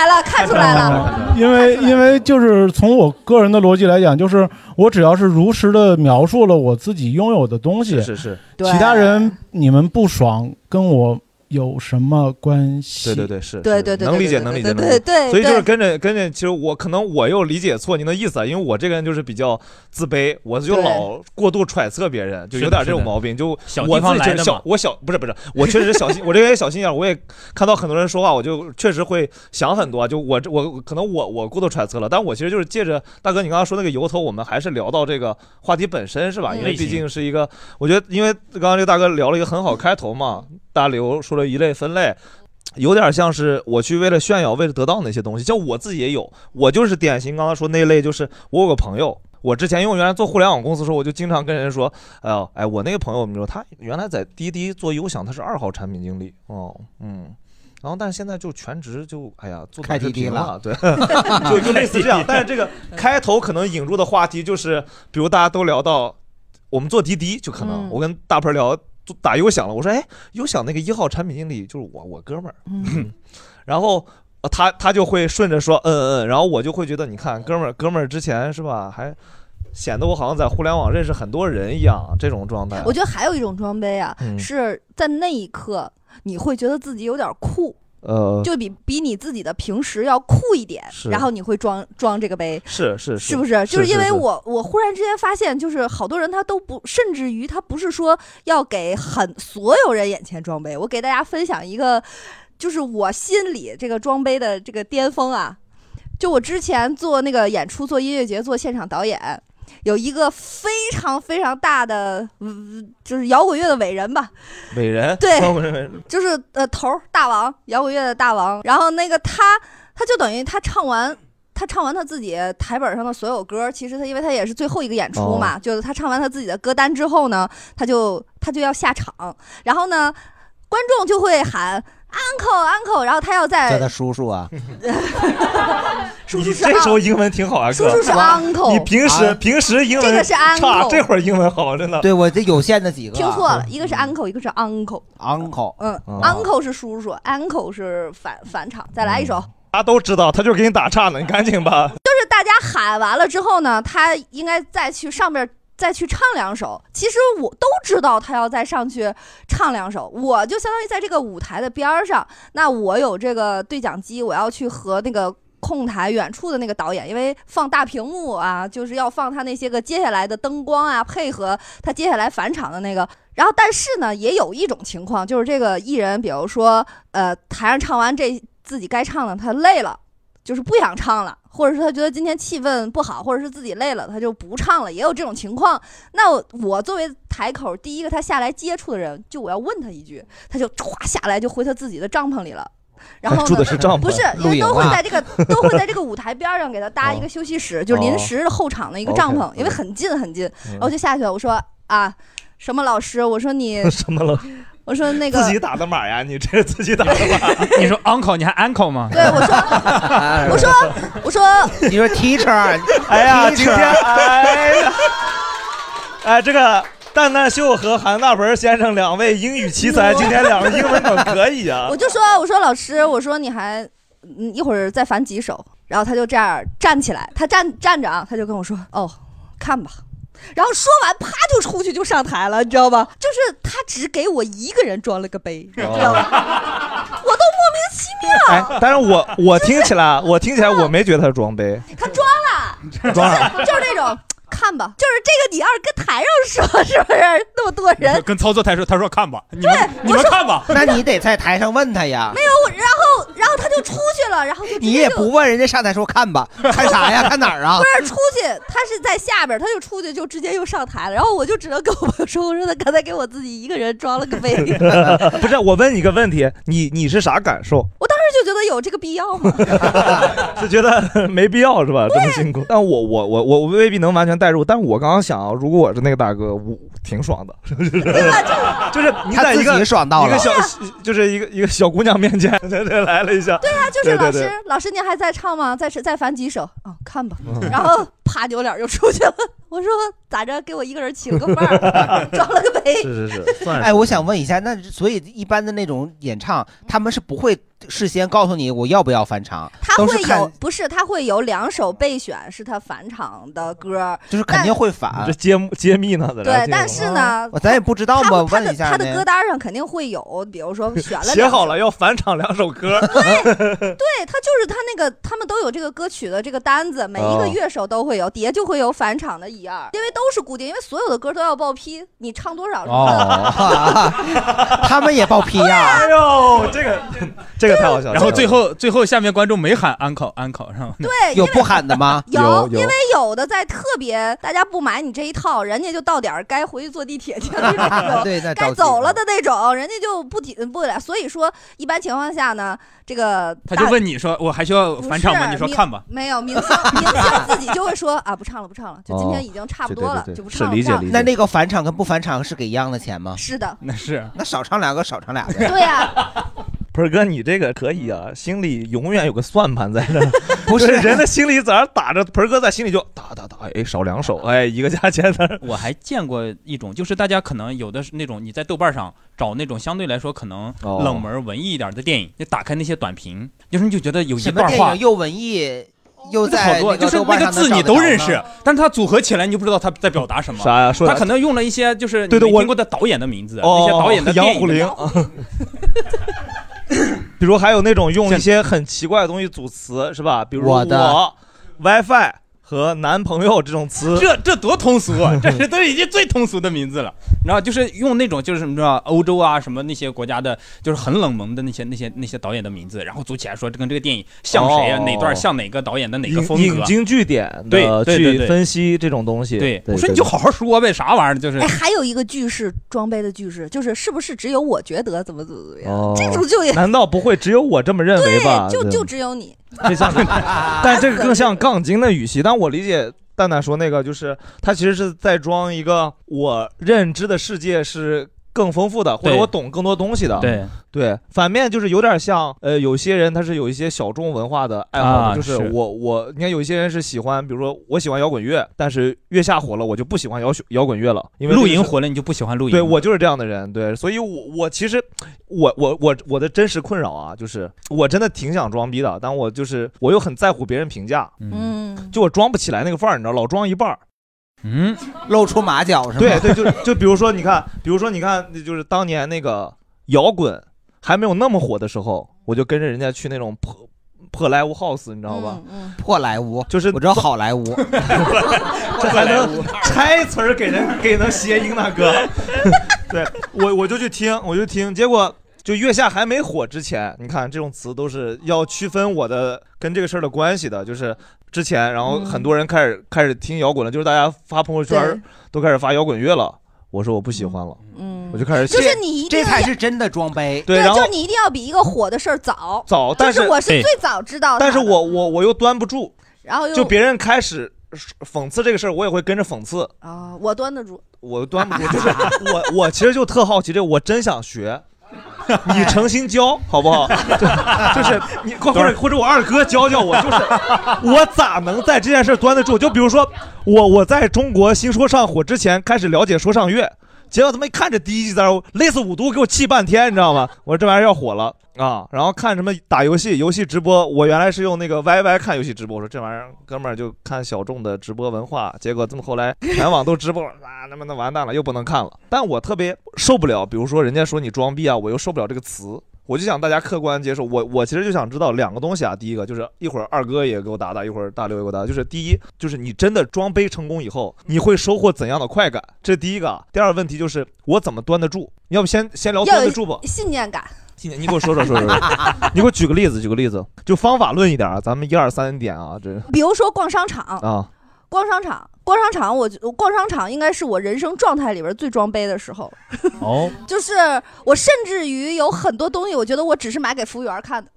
来了，看出来了。(laughs) 因为因为就是从我个人的逻辑来讲，就是我只要是如实的描述了我自己拥有的东西，是是其他人你们不爽跟我有什么关系？对对对，是，是对对对能理解，能理解，对能理解对对所以就是跟着跟着，其实我可能我又理解错您的意思了，因为我这个人就是比较自卑，我就老过度揣测别人，就有点这种毛病。就小地我自己觉得方来的嘛小，我小不是不是，我确实小心，我这个人也小心眼，我也看到很多人说话，我就确实会想很多啊。就我这我可能我我过度揣测了，但我其实就是借着大哥你刚刚说那个由头，我们还是聊到这个话题本身是吧？因为毕竟是一个，我觉得因为刚刚这个大哥聊了一个很好开头嘛，大刘说了一类分类。有点像是我去为了炫耀，为了得到那些东西，像我自己也有，我就是典型刚刚说那类，就是我有个朋友，我之前因为我原来做互联网公司的时候，我就经常跟人说，哎呦，哎，我那个朋友，你说他原来在滴滴做优享，他是二号产品经理，哦，嗯。然后，但是现在就全职就，哎呀，做开滴滴了了，对，就就类似这样。(laughs) 但是这个开头可能引入的话题就是，比如大家都聊到我们做滴滴，就可能嗯我跟大鹏聊做打优享了，我说，哎，优享那个一号产品经理就是我，我哥们儿，嗯 (clears throat) 然后呃他他就会顺着说嗯嗯嗯，然后我就会觉得你看哥们儿哥们儿之前是吧，还显得我好像在互联网认识很多人一样，这种状态。我觉得还有一种装备啊，嗯是在那一刻你会觉得自己有点酷。呃，就比比你自己的平时要酷一点，然后你会装装这个杯，是是是不是？就是因为我我忽然之间发现，就是好多人他都不，甚至于他不是说要给很所有人眼前装杯。我给大家分享一个，就是我心里这个装杯的这个巅峰啊，就我之前做那个演出、做音乐节、做现场导演。有一个非常非常大的，嗯就是摇滚乐的伟人吧，伟人？对。摇滚乐伟人。就是呃头儿大王，摇滚乐的大王。然后那个他，他就等于他唱完，他唱完他自己台本上的所有歌。其实他因为他也是最后一个演出嘛，哦。就是他唱完他自己的歌单之后呢，他就他就要下场，然后呢，观众就会喊 uncle uncle，然后他要在叫他叔叔啊，(laughs) 叔叔是这时候 uncle 英文挺好啊，哥。叔叔是 uncle，你平时啊。平时英文这个是差，uncle。这会儿英文好，真的。对我这有限的几个啊。听错了，一个是 uncle，一个是 uncle。uncle，嗯、哦 u n c l e 是叔叔，uncle 是返返场。再来一首。大家都知道，他就给你打岔呢，你赶紧吧。就是大家喊完了之后呢，他应该再去上面再去唱两首。其实我都知道他要再上去唱两首，我就相当于在这个舞台的边儿上，那我有这个对讲机，我要去和那个。控台远处的那个导演，因为放大屏幕啊，就是要放他那些个接下来的灯光啊，配合他接下来返场的那个。然后，但是呢，也有一种情况，就是这个艺人，比如说，呃，台上唱完这自己该唱的，他累了，就是不想唱了，或者是他觉得今天气氛不好，或者是自己累了，他就不唱了，也有这种情况。那我作为台口第一个他下来接触的人，就我要问他一句，他就唰下来就回他自己的帐篷里了。然后住的是帐篷不是，因为都会在这个都会在这个舞台边上给他搭一个休息室，就临时后场的一个帐篷因为很近很近。然后就下去了，我说啊，什么老师？我说你 (laughs) 什么了？我说那个自己打的码呀？(laughs) 你这是自己打的码？你说 uncle，你还 uncle 吗？对，我说，我说，我说，你说 teacher，(laughs) 哎呀，今天哎呀，哎，这个蛋蛋秀和韩大文先生两位英语奇才，今天两个英文可可以啊 (laughs) 我。就说我说老师，我说你还嗯一会儿再反几首，然后他就这样站起来，他站站着啊，他就跟我说哦，看吧。然后说完，啪就出去就上台了，你知道吧？就是他只给我一个人装了个杯，你知道吧？我都莫名其妙。哎，但是我我听起来，我听起来我没觉得他装杯，他装了，(laughs) 装了就是就是那种看吧，就是这个你要是跟台上说，是不是那么多人？跟操作台说，他说看吧，你们你们看吧。那你得在台上问他呀。没有，然后然后他就出去了，然后就直接你也就不问人家上台说看吧，看啥呀？(laughs) 看哪儿啊？不是出去，他是在下边，他就出去就直接又上台了，然后我就只能跟我朋友说，我说他刚才给我自己一个人装了个杯，(laughs) 不是，我问你个问题，你你是啥感受？我当时就觉得有这个必要吗？(laughs) 是觉得没必要是吧？这么辛苦，但我我我我未必能完全代入，但是我刚刚想啊，如果我是那个大哥，我挺爽的，是不是？就是你在一个他自己爽到了一个小，就是一个一个小姑娘面前，(laughs) 对对，来了一下，对啊，就是老师，对对老师您还在唱吗？再再翻几首啊、看吧。嗯然后啪扭脸就出去了。我说咋着，给我一个人起了个伴儿，装了个 (laughs) 杯。是是是，(laughs) 算是哎，我想问一下，那所以一般的那种演唱，他们是不会事先告诉你我要不要返唱，他会都是看有，不是他会有两首备选是他返场的歌，就是肯定会返。这揭揭秘呢，在这对，但是呢，我咱也不知道嘛，他的问一下他的歌单上肯定会有，比如说选了 (laughs) 写好了要返场两首歌，对他就是他那个，他们都有这个歌曲的这个单子，每一个哦乐手都会有，底下就会有返场的一二，因为都是固定，因为所有的歌都要报批，你唱多少是哦，(laughs) 他们也报批呀、哎呦，这个这个太好笑了。然后最后最后下面观众没喊 uncle uncle 是吗？对，(laughs) 有不喊的吗？有，因为有的在特别大家不买你这一套，人家就到点儿该回去坐地铁去了那种，(laughs) 对该走了的那种，人家就不提不来。所以说，一般情况下呢，这个他就问你说我还需要返场吗？你说看吧。没有明星，明星自己就会说啊，不唱了，不唱了，就今天已经差不多了，哦对对对就不唱了。不唱了那那个返场跟不返场是给一样的钱吗？是的，那是那少唱两个少唱俩个。对呀、(laughs) 盆儿哥，你这个可以啊，心里永远有个算盘在这儿，(laughs) 不是人的心里在那儿打着，盆儿哥在心里就打打打，哎，少两首，哎，一个价钱的。(laughs) 我还见过一种，就是大家可能有的是那种你在豆瓣上找那种相对来说可能哦冷门文艺一点的电影，你打开那些短评，就是你就觉得有一什么段话电影又文艺又好在多，就是那个字你都认识，但是它组合起来你就不知道它在表达什么。啥呀说他可能用了一些就是你对对我没听过的导演的名字，哦那些导演的杨电影的虎林，(laughs) 比如还有那种用一些很奇怪的东西组词，是吧？比如我的我 WiFi 和男朋友这种词，这这多通俗啊！(laughs) 这是都已经最通俗的名字了。然后就是用那种就是什么知道欧洲啊什么那些国家的，就是很冷门的那些那些那些导演的名字，然后组起来说这跟这个电影像谁啊？哦哪段像哪个导演的哪个风格？引经据典对的去对对对分析这种东西。对，我说你就好好说呗，啥玩意儿就是哎，还有一个句式装备的句式，就是是不是只有我觉得怎么怎么怎么样？哦，这种就也难道不会只有我这么认为吧？对，就对就只有你。(laughs) 这像，(laughs) 但这个更像杠精的语气。但我理解蛋蛋说那个，就是他其实是在装一个我认知的世界是更丰富的，或者我懂更多东西的。对对，反面就是有点像，呃，有些人他是有一些小众文化的爱好，啊就是是我我，你看有一些人是喜欢，比如说我喜欢摇滚乐，但是月下火了，我就不喜欢摇摇滚乐了，因为露营火了你就不喜欢露营。对我就是这样的人，对，所以我我其实我我我我的真实困扰啊，就是我真的挺想装逼的，但我就是我又很在乎别人评价，嗯，就我装不起来那个范儿，你知道，老装一半儿。嗯，露出马脚是吗？对对，就就比如说，你看，比如说，你看，就是当年那个摇滚还没有那么火的时候，我就跟着人家去那种破破莱坞 house，你知道吧？嗯破莱坞就是我知道好莱坞，(laughs) 这还能拆词儿给人给人谐音呢，(laughs) 哥。对我我就去听，我就听，结果就月下还没火之前，你看这种词都是要区分我的跟这个事儿的关系的，就是之前，然后很多人开始、开始听摇滚了，就是大家发朋友圈都开始发摇滚乐了。我说我不喜欢了，嗯，我就开始就是你一定这才是真的装杯。对，然后就你一定要比一个火的事儿早。早，但就是我是最早知道的，但是我我我又端不住，然后又就别人开始讽刺这个事儿，我也会跟着讽刺。啊，我端得住。我端不住，就是我我其实就特好奇这个，我真想学。(laughs) 你诚心教好不好？就 (laughs) 就是你或或者或者我二哥教教我，就是 (laughs) 我咋能在这件事端得住？就比如说我我在中国新说唱火之前开始了解说唱乐，结果他妈一看这第一季在那儿累死五毒，给我气半天，你知道吗？我说这玩意儿要火了啊！然后看什么打游戏，游戏直播，我原来是用那个 YY 看游戏直播，我说这玩意儿哥们儿就看小众的直播文化，结果这么后来全网都直播，啊，那么那完蛋了，又不能看了。但我特别受不了，比如说人家说你装逼啊，我又受不了这个词。我就想大家客观接受，我我其实就想知道两个东西啊。第一个就是一会儿二哥也给我打打，一会儿大刘也给我打打。就是第一，就是你真的装杯成功以后，你会收获怎样的快感？这第一个啊。第二个问题就是我怎么端得住？你要不先先聊端得住吧？信念感。今年你给我说说说说，(laughs) 你给我举个例子，举个例子，就方法论一点啊，咱们一二三点啊，这比如说逛商场，啊，逛商场，逛商场，我我逛商场应该是我人生状态里边最装杯的时候。哦，就是我甚至于有很多东西，我觉得我只是买给服务员看的。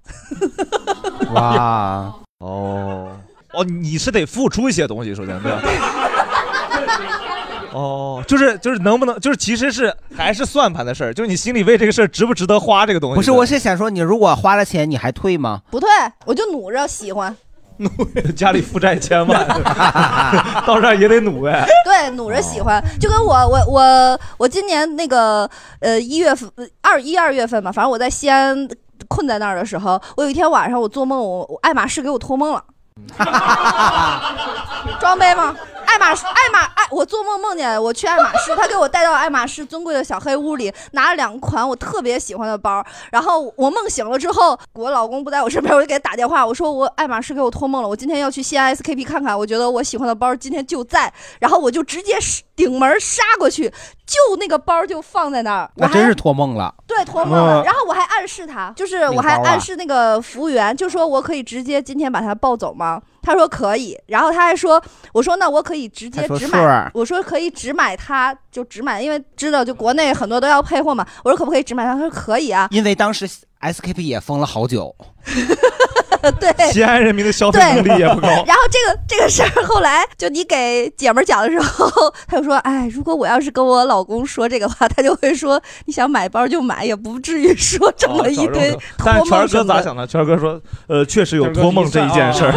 哇，哦哦，你是得付出一些东西，首先对吧？(laughs) (laughs) 哦，就是就是能不能就是其实是还是算盘的事儿，就是你心里为这个事儿值不值得花这个东西？不是，我是想说，你如果花了钱，你还退吗？不退，我就努着喜欢，努 (laughs) 家里负债千万，(laughs) 到这儿也得努呗。对，努着喜欢，就跟我我我我今年那个呃一月份呃二一二月份吧，反正我在西安困在那儿的时候，我有一天晚上我做梦，我我爱马仕给我托梦了。装杯吗？爱马仕，爱马爱，我做梦梦见我去爱马仕，他给我带到爱马仕尊贵的小黑屋里，拿了两款我特别喜欢的包。然后我梦醒了之后，我老公不在我身边，我就给他打电话，我说我爱马仕给我托梦了，我今天要去西安 SKP 看看，我觉得我喜欢的包今天就在，然后我就直接顶门杀过去，就那个包就放在那儿，那真是托梦了。对，托梦了。嗯然后我还暗示他，就是我还暗示那个服务员，就说我可以直接今天把它抱走吗？他说可以。然后他还说，我说那我可以直接只买是儿，我说可以只买它，就只买，因为知道就国内很多都要配货嘛。我说可不可以只买它？他说可以啊。因为当时 SKP 也封了好久，(laughs) (laughs) 对，西安人民的消费能力也不高。然后这个这个事儿后来就你给姐们儿讲的时候，(laughs) 他就说：“哎，如果我要是跟我老公说这个话，他就会说你想买包就买，也不至于说这么一堆哦但圈儿哥。咋想的？圈儿哥说，呃，确实有托梦这一件事儿，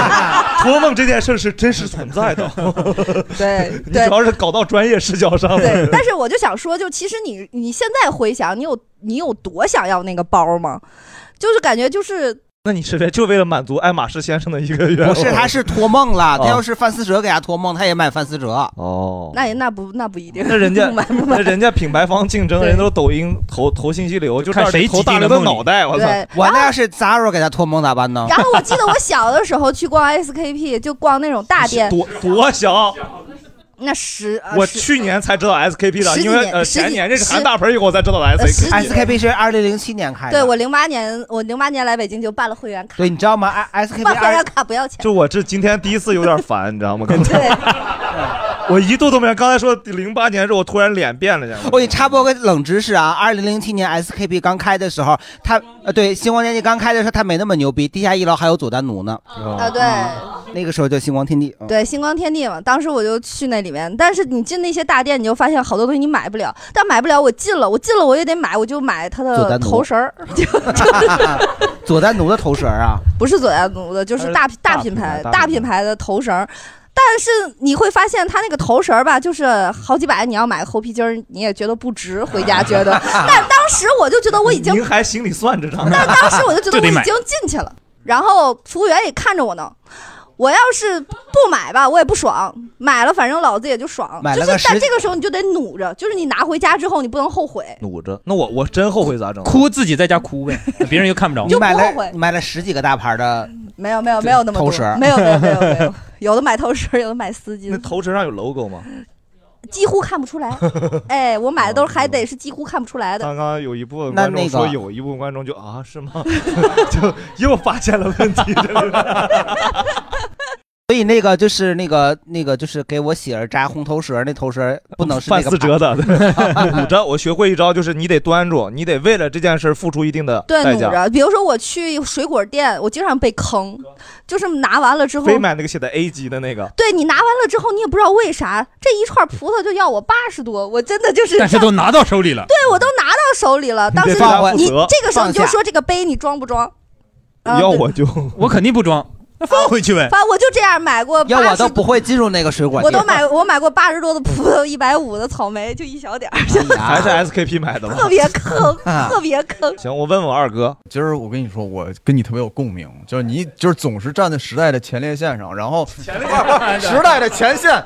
(laughs) 托梦这件事儿是真实存在的。对你主要是搞到专业视角上对了。，但是我就想说，就其实你你现在回想，你有你有多想要那个包吗？就是感觉就是那你是为就为了满足爱马仕先生的一个愿望？不是，他是托梦了。他哦要是范思哲给他托梦，他也买范思哲。哦，那也那不那不一定。那人家 (laughs) 不买不买那人家品牌方竞争，对人都是抖音投投信息流，就看谁投大刘的脑袋，我操！我那要是 Zara 给他托梦咋办呢？然后我记得我小的时候去逛 SKP，就逛那种大店，多多小，那十呃我十去年才知道 SKP 的，十几因为呃十几前年认识十韩大盆以后我才知道的呃十 SKP。几 SKP 是二零零七年开的。对我零八年，我零八年来北京就办了会员卡，对，你知道吗 (laughs) SKP 办会员二卡不要钱。就我这今天第一次有点烦，你知道吗？(laughs) 刚才 (laughs) (laughs) 我一度都没有，刚才说零八年的时候，我突然脸变了。我给你插播个冷知识啊！二零零七年 SKP 刚开的时候，他呃对星光天地刚开的时候，他没那么牛逼，地下一楼还有佐丹奴呢。啊，对那个时候叫星光天地。嗯对，星光天地嘛，当时我就去那里面，但是你进那些大店，你就发现好多东西你买不了，但买不了，我进了，我进了我也得买，我就买他的丹奴头绳儿，就 (laughs) 佐丹奴的头绳啊，(laughs) 不是佐丹奴的，就是大大品牌大品牌的头绳儿。但是你会发现，他那个头绳儿吧，就是好几百，你要买个猴皮筋儿，你也觉得不值，回家觉得。(laughs) 但当时我就觉得我已经您还心里算着呢，但当时我就觉得我已经进去了，(laughs) 然后服务员也看着我呢。我要是不买吧，我也不爽；买了，反正老子也就爽。就是，买了个十但这个时候你就得努着，就是你拿回家之后，你不能后悔。努着。那我我真后悔咋整？哭自己在家哭呗，(laughs) 别人又看不着。你买就不后悔了你买了十几个大牌的，没有没有没有那么多头绳，没有没有没有没有，(laughs) 有的买头绳，有的买丝巾。那头绳上有 logo 吗？几乎看不出来。(laughs) 哎，我买的都是还得是几乎看不出来的。刚刚有一部分观众说有，一部分观众就啊是吗？(laughs) 就 (laughs) 又发现了问题。所以那个就是那个那个就是给我媳妇儿扎红头绳，那头绳不能是那个 (laughs) 范思哲的牌捂着。我学会一招，就是你得端住，你得为了这件事付出一定的对，代价。努着。比如说我去水果店，我经常被坑，就是拿完了之后，非买那个写的 A 级的那个，对你拿完了之后，你也不知道为啥这一串葡萄就要我八十多，我真的就是，但是都拿到手里了。对我都拿到手里了。当时得对他负你责这个时候你就放下说这个杯你装不装？啊对要我就 (laughs) 我肯定不装，那放回去呗。反正我就这样买过要我都不会进入那个水果店。我都买我买过八十多的葡萄，一百五的草莓，就一小点儿，还是 SKP 买的吗？特别坑，(laughs) 啊特别坑。行，我问问二哥，今儿我跟你说，我跟你特别有共鸣，就是你就是总是站在时代的前列线上，然后时代的前线，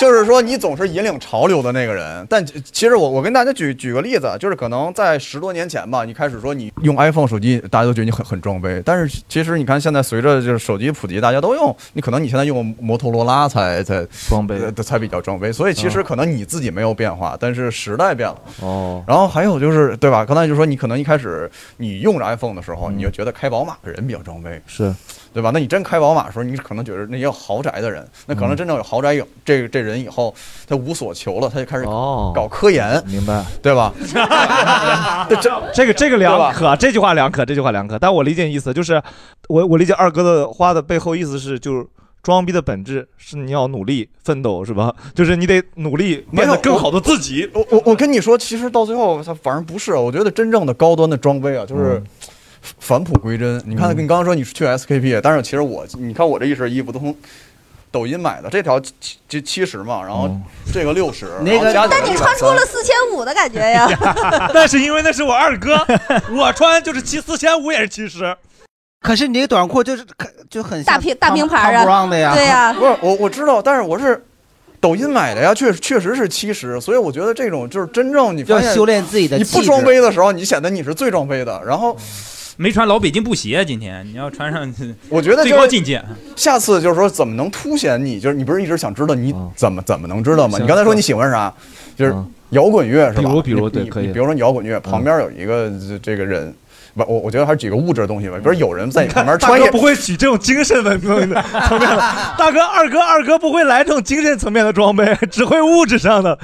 就是说你总是引领潮流的那个人。但其其实我我跟大家举举个例子，就是可能在十多年前吧，你开始说你用 iPhone 手机，大家都觉得你很很装杯，但是其实你看现在随着就是手机普及，大家都用，你可能你现在用摩托罗拉才才装备呃才比较装备，所以其实嗯可能你自己没有变化，但是时代变了。哦，然后还有就是，对吧？刚才就说你可能一开始你用着 iPhone 的时候，你就觉得开宝马的人比较装备，是对吧？那你真开宝马的时候，你可能觉得那些有豪宅的人，那可能真正有豪宅有这这人以后，他无所求了，他就开始搞科研，明白？对吧？(laughs) 这这个这个两可，这句话两可，这句话两可。但我理解意思就是，我我理解二哥的话的背后意思是，就是装逼的本质是你要努力奋斗，是吧？就是你得努力变得更好的自己。我我我跟你说，其实到最后，他反而不是。我觉得真正的高端的装备啊，就是返璞归真。你看，嗯你刚刚说你是去 SKP，但是其实我，你看我这一身衣服都从抖音买的，这条七七七十嘛，然后这个六十，那个但你穿出了四千五的感觉呀。(laughs) (laughs) 但是因为那是我二哥，我穿就是七四千五也是七十。可是你这个短裤就是就很像大平大名牌啊的呀，对呀不是我我知道，但是我是抖音买的呀，确确实是七十，所以我觉得这种就是真正你发现要修炼自己的你不装杯的时候，你显得你是最装杯的。然后没穿老北京布鞋，今天你要穿上去，(laughs) 我觉得最高境界。下次就是说怎么能凸显你，就是你不是一直想知道你嗯怎么怎么能知道吗？你刚才说你喜欢啥，就是摇滚乐是吧？比如比如你对可以比如说你摇滚乐旁边有一个这这个人。不，我我觉得还是几个物质的东西吧。比如有人在你旁边穿一哥不会举这种精神文明的层面 (laughs) 的，大哥二哥二哥不会来这种精神层面的装备，(laughs) 只会物质上的。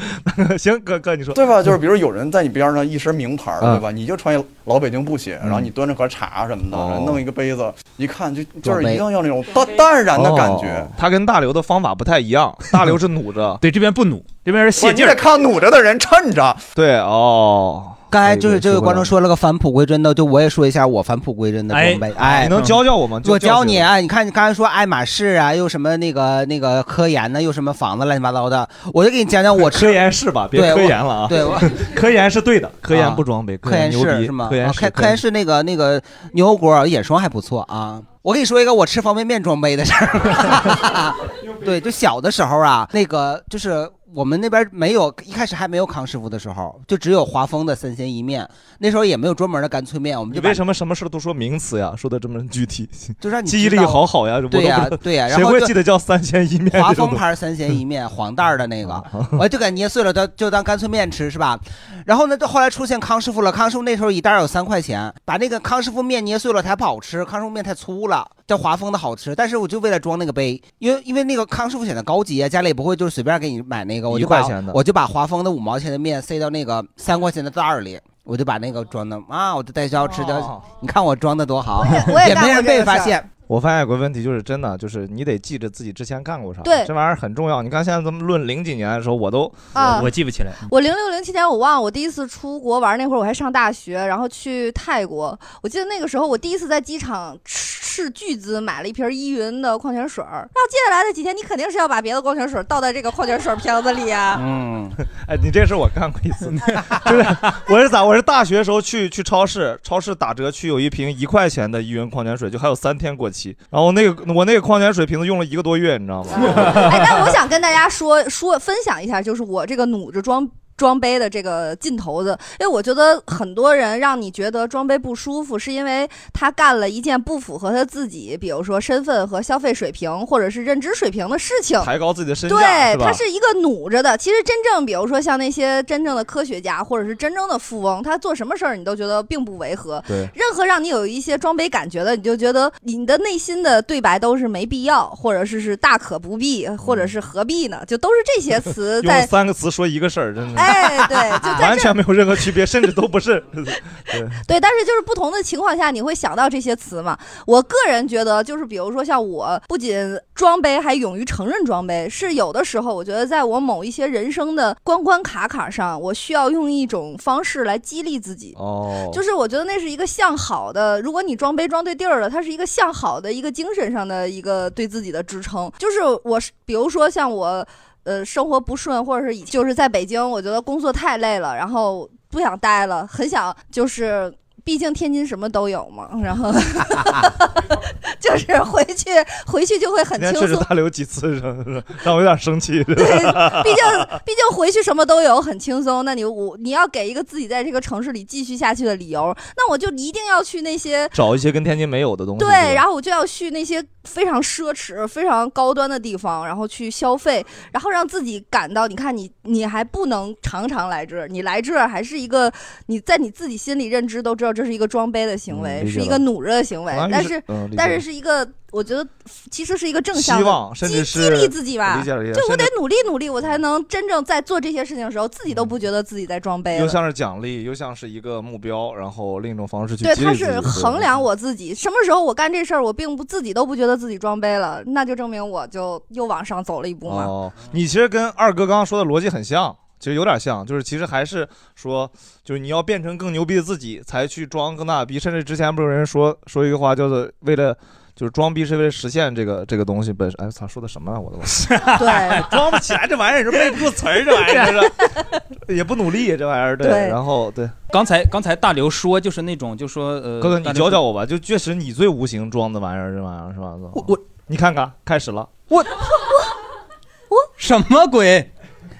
行，哥哥你说对吧？就是比如有人在你边上一身名牌，嗯对吧？你就穿一老北京布鞋，然后你端着盒茶什么的，哦弄一个杯子，一看就就是一定要那种淡淡然的感觉哦。他跟大刘的方法不太一样，(laughs) 大刘是努着，对，这边不努，这边是不你得看努着的人衬着。对哦。刚才就是这位观众说了个返璞归真的，就我也说一下我返璞归真的装备。哎，你能教教我吗？我教教你啊！你看你刚才说爱马仕啊，又什么那个那个科研呢，又什么房子乱七八糟的，我就给你讲讲我 (laughs) 科研是吧？别科研了啊！对，(laughs) 科研是对的，科研啊不装备，科研牛逼室是吗？科研室，啊科科研室那个那个牛油果眼霜还不错啊。我跟你说一个我吃方便面装杯的事儿。(laughs) 对，就小的时候啊，那个就是我们那边没有，一开始还没有康师傅的时候，就只有华丰的三鲜一面。那时候也没有专门的干脆面，我们就为什么什么事都说名词呀？说的这么具体，就让你记忆力知道好好呀！我都对呀不知道对呀 (laughs) 然谁会后就记得叫三鲜一面这种华西？丰牌三鲜一面，黄袋儿的那个，我就给捏碎了，就就当干脆面吃，是吧？然后呢，就后来出现康师傅了，康师傅那时候一袋儿有三块钱，把那个康师傅面捏碎了，它不好吃，康师傅面太粗了，叫华丰的好吃。但是我就为了装那个杯，因为因为那个康师傅显得高级啊，家里也不会就是随便给你买那个，我就把一块钱的我就把华丰的五毛钱的面塞到那个三块钱的袋儿里。我就把那个装的啊，我就带学校吃的，你看我装的多好，我也干过也没人这个事儿被发现。我发现有个问题，就是真的，就是你得记着自己之前干过啥，对这玩意儿很重要。你看现在咱们论零几年的时候，我都啊我记不起来。我零六零七年我忘了，我第一次出国玩那会儿我还上大学，然后去泰国。我记得那个时候我第一次在机场吃斥巨资买了一瓶依云的矿泉水儿，然后接下来的几天，你肯定是要把别的矿泉水倒在这个矿泉水瓶子里啊。嗯，(laughs) 哎，你这个事我干过一次，(laughs) 就是我是咋？我是大学时候去去超市，超市打折区有一瓶一块钱的依云矿泉水，就还有三天过期。然后那个我那个矿泉水瓶子用了一个多月，你知道吗？(laughs) 哎，但我想跟大家说说分享一下，就是我这个努着装。装杯的这个劲头子，因为我觉得很多人让你觉得装杯不舒服，是因为他干了一件不符合他自己，比如说身份和消费水平或者是认知水平的事情，抬高自己的身价，对，是他是一个努着的。其实真正，比如说像那些真正的科学家或者是真正的富翁，他做什么事儿你都觉得并不违和。对任何让你有一些装杯感觉的，你就觉得你的内心的对白都是没必要，或者是是大可不必，或者是何必呢？就都是这些词 (laughs) 用在。三个词说一个事儿，真的，哎，对，就在这完全没有任何区别，甚至都不是。(laughs) 对，对，但是就是不同的情况下，你会想到这些词嘛？我个人觉得，就是比如说像我，不仅装杯，还勇于承认装杯。是有的时候，我觉得在我某一些人生的关关卡卡上，我需要用一种方式来激励自己。哦就是我觉得那是一个向好的，如果你装杯装对地儿了，它是一个向好的一个精神上的一个对自己的支撑。就是我是，比如说像我。呃，生活不顺，或者是以就是在北京，我觉得工作太累了，然后不想待了，很想就是，毕竟天津什么都有嘛，然后 (laughs) 就是回去回去就会很轻松，确实大刘几次让让我有点生气。(laughs) 对毕竟毕竟回去什么都有，很轻松。那你我你要给一个自己在这个城市里继续下去的理由，那我就一定要去那些找一些跟天津没有的东西。对，然后我就要去那些非常奢侈、非常高端的地方，然后去消费，然后让自己感到，你看你你还不能常常来这儿，你来这儿还是一个你在你自己心里认知都知道这是一个装杯的行为，是一个努着的行为但是、嗯但是是一个。我觉得其实是一个正向的甚至是激励自己吧理解理解，就我得努力努力，我才能真正在做这些事情的时候，自己都不觉得自己在装杯了。又像是奖励，又像是一个目标，然后另一种方式去对，它激励自己是衡量我自己什么时候我干这事儿，我并不自己都不觉得自己装杯了，那就证明我就又往上走了一步嘛。哦，你其实跟二哥刚刚说的逻辑很像，其实有点像，就是其实还是说，就是你要变成更牛逼的自己，才去装更大的逼。甚至之前不是有人说说一个话，叫做为了。就是装逼是为了实现这个这个东西本身。哎，操，说的什么啊？我都忘了。(laughs) 对，(laughs) 装不起来这玩意儿，这背不住词儿，这玩意儿是 (laughs) 也不努力，这玩意儿对。对然后对，刚才刚才大刘说就是那种就说呃，哥哥你教教我吧，就确实你最无形装的玩意儿，这玩意儿是吧？我我你看看，开始了。我我我什么鬼？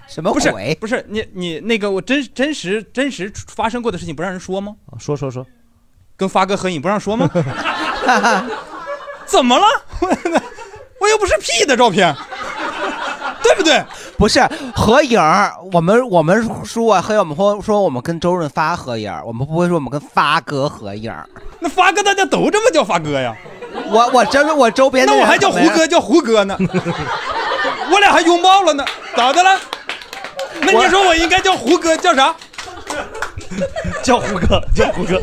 什么不是鬼不是你你那个我真真实真实发生过的事情不让人说吗？说说说，跟发哥合影不让说吗？怎么了？(laughs) 我又不是 P 的照片，(laughs) 对不对？不是合影儿，我们我们说啊，黑我们会说我们跟周润发合影儿，我们不会说我们跟发哥合影儿。那发哥大家都这么叫发哥呀？我我真是我周边的人那我还叫胡歌叫胡歌呢，(laughs) 我俩还拥抱了呢，咋的了？那你说我应该叫胡歌叫啥？叫胡歌，叫胡歌，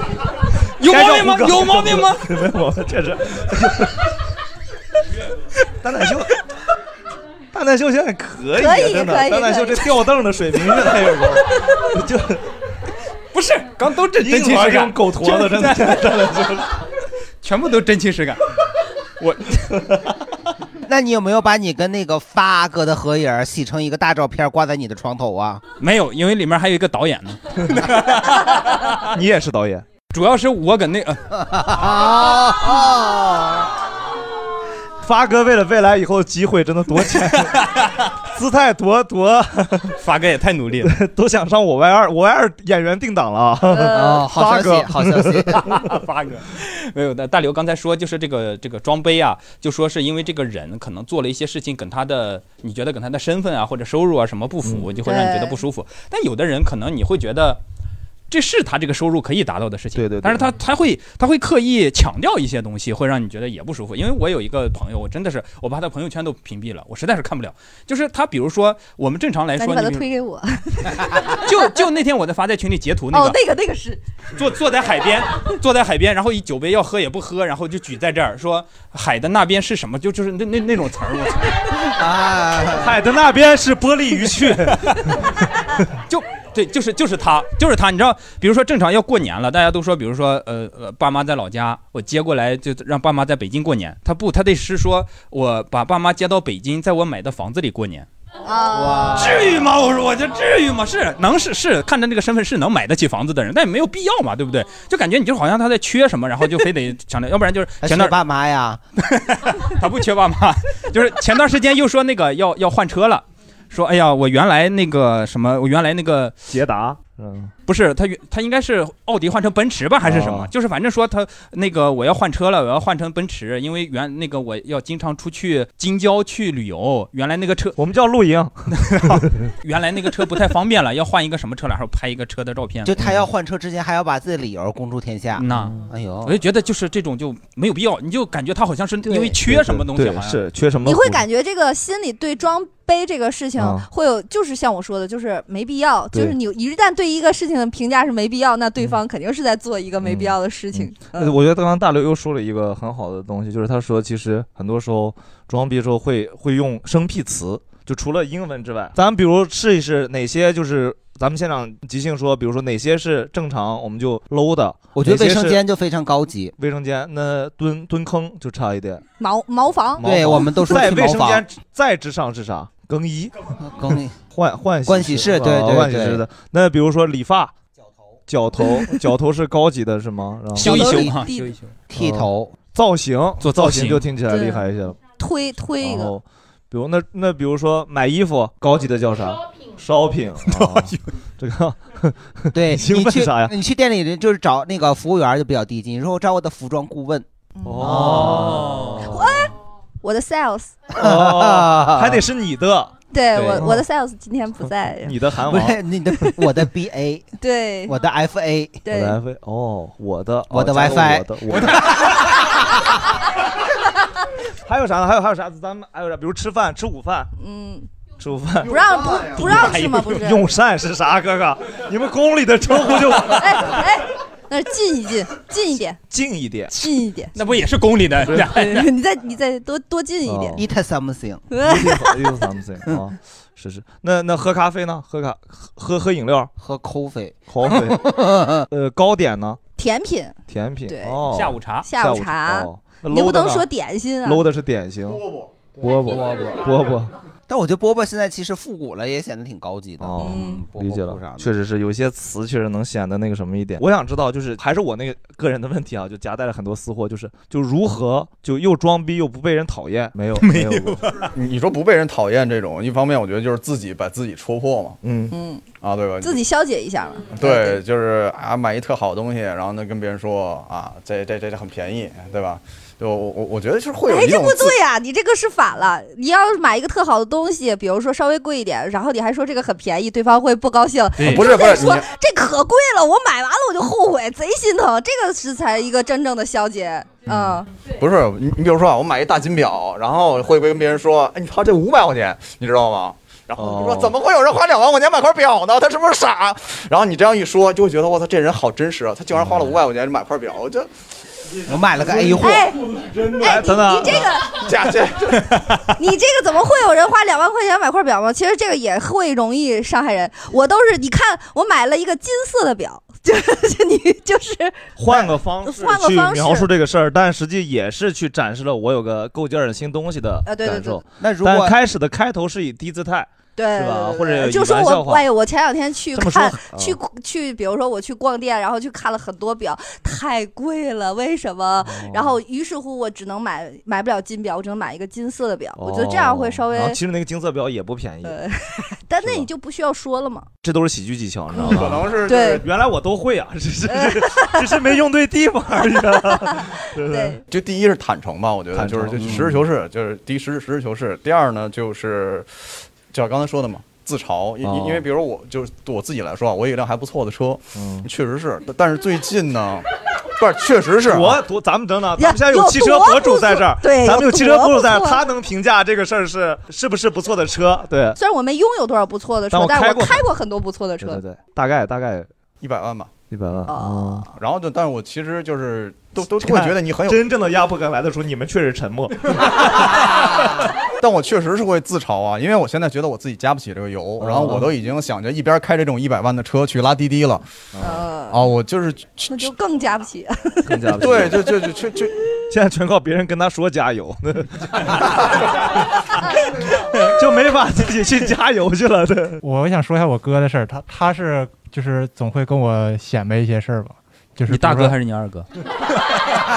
有毛病吗？有毛病吗？没有毛病，确实。蛋蛋秀，蛋蛋秀现在可以啊，可以真的。可以蛋蛋秀这吊凳的水平越来越高，就 (laughs) 不是，刚都真真情实感，狗驼子真的 (laughs) 真的真的就是全部都真情实感。我，那你有没有把你跟那个发哥的合影洗成一个大照片挂在你的床头啊？没有，因为里面还有一个导演呢。你也是导演，主要是我跟那个。(laughs) 发哥为了未来以后机会，真的多钱，(laughs) 姿态多多。(laughs) 发哥也太努力了，都想上我 Y 二，我 Y 二演员定档了啊。哦好消息发哥好消息发哥，没有的。大刘刚才说，就是这个这个装杯啊，就说是因为这个人可能做了一些事情，跟他的你觉得跟他的身份啊或者收入啊什么不符，嗯就会让你觉得不舒服。但有的人可能你会觉得。这是他这个收入可以达到的事情，对对但是他他会他会刻意强调一些东西，会让你觉得也不舒服。因为我有一个朋友，我真的是我把他朋友圈都屏蔽了，我实在是看不了。就是他，比如说我们正常来说，你把他推给我。(laughs) 就就那天我在发在群里截图那个，哦，那个那个是坐坐在海边，坐在海边，然后一酒杯要喝也不喝，然后就举在这儿说海的那边是什么？就就是那那那种词儿，我操！(laughs) 啊，海的那边是玻璃鱼去。(laughs) 就对，就是就是他，就是他。你知道，比如说正常要过年了，大家都说，比如说呃呃，爸妈在老家，我接过来就让爸妈在北京过年。他不，他得是说我把爸妈接到北京，在我买的房子里过年。啊，至于吗？我说，我就至于吗？是能是是，看着那个身份是能买得起房子的人，但也没有必要嘛，对不对？就感觉你就好像他在缺什么，然后就非得 (laughs) 强调，要不然就是前段爸妈呀，(laughs) 他不缺爸妈，就是前段时间又说那个要要换车了，说哎呀，我原来那个什么，我原来那个捷达，嗯，不是他原他应该是奥迪换成奔驰吧，还是什么？哦。就是反正说他那个我要换车了，我要换成奔驰，因为原那个我要经常出去京郊去旅游，原来那个车我们叫露营，(laughs) 原来那个车不太方便了，要换一个什么车了，然后拍一个车的照片。就他要换车之前还要把自己的理由公诸天下。那，哎呦。我，就觉得就是这种就没有必要，你就感觉他好像是因为缺什么东西，对好像。是缺什么你会感觉这个心里对装杯这个事情啊会有，就是像我说的，就是没必要。就是你一旦对一个事情的评价是没必要，那对方肯定是在做一个没必要的事情。呃我觉得刚刚大刘又说了一个很好的东西，就是他说其实很多时候装逼的时候会会用生僻词，就除了英文之外，咱们比如试一试哪些就是咱们现场即兴说，比如说哪些是正常我们就 low 的，我觉得卫生间就非常高级。卫生间那蹲蹲坑就差一点，茅茅房，对我们都说在卫生间再之上是啥？更衣，更衣换换盥洗室对啊对对换洗室的。那比如说理发。绞头，绞头是高级的是吗？然后修一修嘛，修一修。剃头、造型，做造造型就听起来厉害一些了。推推一个，比如那那比如说买衣服，高级的叫啥？shopping，啊这个对，(laughs) 兴你去奋啥呀？你去店里就是找那个服务员就比较低级，你说我找我的服装顾问。哦，哎，我的 sales，哦，还得是你的，(laughs) 对对我我的 sales 今天不在。(laughs) 你的韩不王，是 (laughs) 你的我的 BA，对，我的 FA，对我的 FA，哦，我的我的 WiFi 我的我的。还有啥呢？还有还有啥？咱们还有啥？比如吃饭，吃午饭，嗯，吃午饭不让不不让吃吗？不是，用膳是啥？哥哥，你们宫里的称呼就哎哎，那近一近，近一点，近一点，近一点。那不也是宫里的？对你再你再多多近一点。(laughs) 哦 Eat something，Eat something 啊，是是。那那喝咖啡呢？喝咖喝喝饮料，喝 coffee，coffee。(laughs) 呃，糕点呢？甜品，甜品。对哦，下午茶下午茶哦，那你 low 的呢不能说点心啊。low 的是点心，饽饽饽饽饽饽。但我觉得波波现在其实复古了，也显得挺高级的。哦理解了确实是有些词确实能显得那个什么一点。我想知道，就是还是我那个个人的问题啊，就夹带了很多私货，就是就如何就又装逼又不被人讨厌？没有没有，你 (laughs) 你说不被人讨厌这种，一方面我觉得就是自己把自己戳破嘛，嗯嗯，啊，对吧？自己消解一下嘛。对，就是啊，买一特好的东西，然后呢跟别人说啊，这这这这很便宜，对吧？就我我我觉得是会有哎，这不对呀、你这个是反了。你要是买一个特好的东西，比如说稍微贵一点，然后你还说这个很便宜，对方会不高兴。不是不是说你这可贵了，我买完了我就后悔，贼心疼。这个是才一个真正的消解。嗯，不是你你比如说啊，我买一大金表，然后会不会跟别人说，哎，你操，这五百块钱，你知道吗？然后就说哦怎么会有人花两万块钱买块表呢？他是不是傻？然后你这样一说，就会觉得我操，这人好真实啊！他竟然花了五百块钱买块表，我这我买了个 A 货，哎，哎，等等，你这个 (laughs) 假这 (laughs) 你这个怎么会有人花两万块钱买块表吗？其实这个也会容易伤害人。我都是你看，我买了一个金色的表，(laughs) 就是你就是换个方式去换个方式描述这个事儿，但实际也是去展示了我有个够劲儿的新东西的啊对对对感受。那如果但开始的开头是以低姿态，对或者就说我，哎，我前两天去看啊去去，比如说我去逛店，然后去看了很多表，太贵了，为什么？哦然后于是乎我只能买买不了金表，我只能买一个金色的表。我觉得这样会稍微其实那个金色表也不便宜，呃，但那你就不需要说了嘛。这都是喜剧技巧，你知道 (laughs) 吗？可能是对原来我都会啊，只是 (laughs) 只是没用对地方而已啊。(laughs) 对对？就第一是坦诚吧，我觉得就是实事求是，就是第一实事实事求是。第二呢，就是就像刚才说的嘛，自嘲。因哦因因为比如我就是我自己来说啊，我有一辆还不错的车，嗯，确实是。但是最近呢，不是，确实是啊多多，咱们等等，呀咱们现在有汽车博主在这儿，对咱们有汽车博主在他能评价这个事儿是是不是不错的车？对，虽然我没拥有多少不错的车但，我但是我开过很多不错的车。对对对，大概大概一百万吧。一百万啊，然后就，但是我其实就是都都会觉得你很有 (laughs) 真正的压迫感来的时候，你们确实沉默。(laughs) 但我确实是会自嘲啊，因为我现在觉得我自己加不起这个油，然后我都已经想着一边开这种一百万的车去拉滴滴了。啊，我就是 (laughs) 那就更加不起。更加不起对，就就就就就现在全靠别人跟他说加油，就没法自己去加油去了。对，我想说一下我哥的事儿，他他是就是总会跟我显摆一些事儿吧，就是你大哥还是你二哥？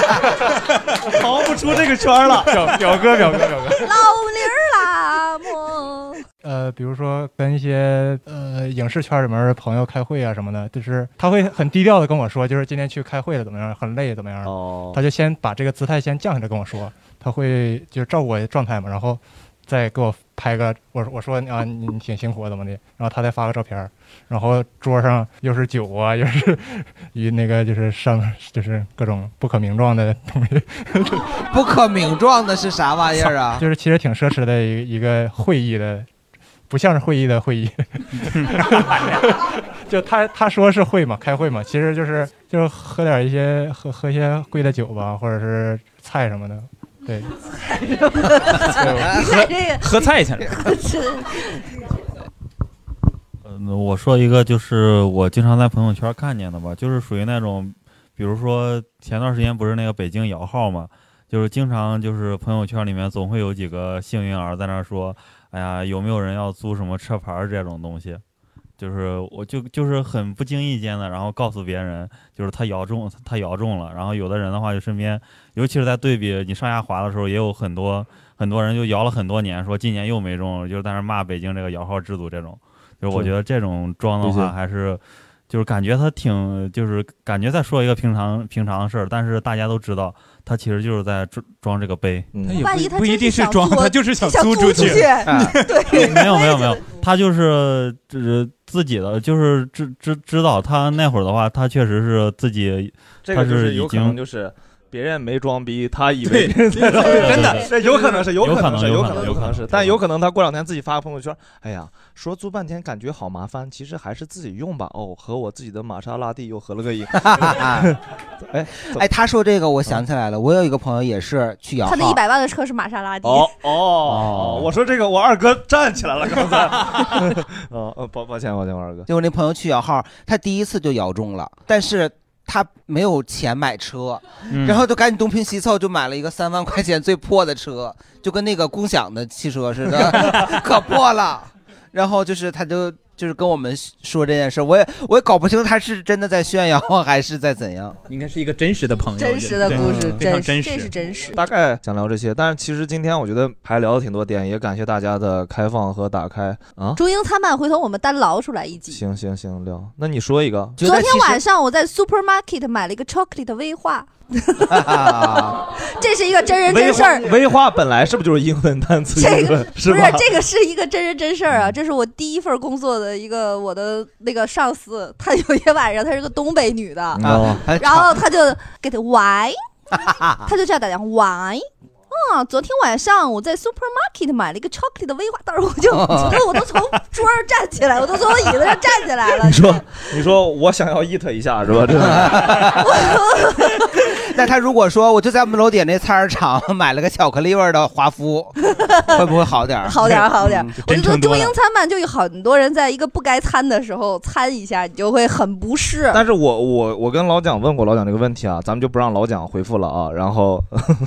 (laughs) 逃不出这个圈儿了。表表哥表哥表哥。老林儿啦么？呃，比如说跟一些呃影视圈里面的朋友开会啊什么的，就是他会很低调的跟我说，就是今天去开会了怎么样，很累怎么样，哦他就先把这个姿态先降下来跟我说，他会就是照顾我的状态嘛，然后再给我拍个我我说啊你你挺辛苦怎么的，然后他再发个照片儿，然后桌上又是酒啊，又是与那个就是上就是各种不可名状的东西，(laughs) 不可名状的是啥玩意儿啊？(laughs) 就是其实挺奢侈的一个一个会议的，不像是会议的会议。(laughs) 就他他说是会嘛，开会嘛，其实就是就是喝点一些喝喝一些贵的酒吧，或者是菜什么的。对，你看这个喝菜去了。(laughs) 嗯，我说一个就是我经常在朋友圈看见的吧，就是属于那种，比如说前段时间不是那个北京摇号嘛，就是经常就是朋友圈里面总会有几个幸运儿在那说，哎呀，有没有人要租什么车牌这种东西？就是我就就是很不经意间的，然后告诉别人，就是他摇中，他摇中了。然后有的人的话，就身边，尤其是在对比你上下滑的时候，也有很多很多人就摇了很多年，说今年又没中，就是在那骂北京这个摇号制度这种。就是我觉得这种装的话，还是就是感觉他挺，就是感觉在说一个平常平常的事儿，但是大家都知道，他其实就是在装装这个杯。他也万一他不不一定是装，他就是想想租租出去。(laughs) 去 (laughs) 对没有没有没有，他就是就是自己的，就是知知知道他那会儿的话，他确实是自己，他这个就是已有可能经就是别人没装逼，他以为别人在装逼，对真的有可能是，有可能是，有可能有可能有可能是，但有可能他过两天自己发个朋友圈，哎呀，说租半天感觉好麻烦，其实还是自己用吧。哦，和我自己的玛莎拉蒂又合了个影。(laughs) 哎哎，他说这个我想起来了，我有一个朋友也是去摇号，他的一百万的车是玛莎拉蒂。哦哦，我说这个，我二哥站起来了，刚才。(laughs) 哦，哦抱抱歉抱歉，我二哥。就我那朋友去摇号，他第一次就摇中了，但是他没有钱买车，嗯然后就赶紧东拼西凑，就买了一个三万块钱最破的车，就跟那个共享的汽车似的，(laughs) 可破了。然后就是他就就是跟我们说这件事，我也我也搞不清他是真的在炫耀还是在怎样。(laughs) 应该是一个真实的朋友，真实的故事，非常真实这是实。真实。大概想聊这些，但是其实今天我觉得还聊了挺多点，也感谢大家的开放和打开啊。中英参半，回头我们单捞出来一集。行行行，聊。那你说一个，昨天晚上我在 supermarket 买了一个 chocolate 威化，(laughs) 这是一个真人真事儿。威化本来是不是就是英文单词？这个是？不是这个是一个真人真事儿啊！这是我第一份工作的一个我的那个上司，他有一天晚上，她是个东北女的，哦然后他就给他喂，他就这样打电话喂。啊，昨天晚上我在 supermarket 买了一个 chocolate 的威化，当时我就觉得 (laughs) 我都从桌上站起来，我都从我椅子上站起来了。你说，你说我想要 eat 一下是吧？真的。(laughs) (laughs) 那他如果说我就在我们楼底下那菜市场 (laughs) 买了个巧克力味儿的华夫，(laughs) 会不会好点儿？好点儿，好点儿嗯。我觉得中英参半就有很多人在一个不该参的时候参一下，你就会很不适。但是我我我跟老蒋问过老蒋这个问题啊，咱们就不让老蒋回复了啊。然后，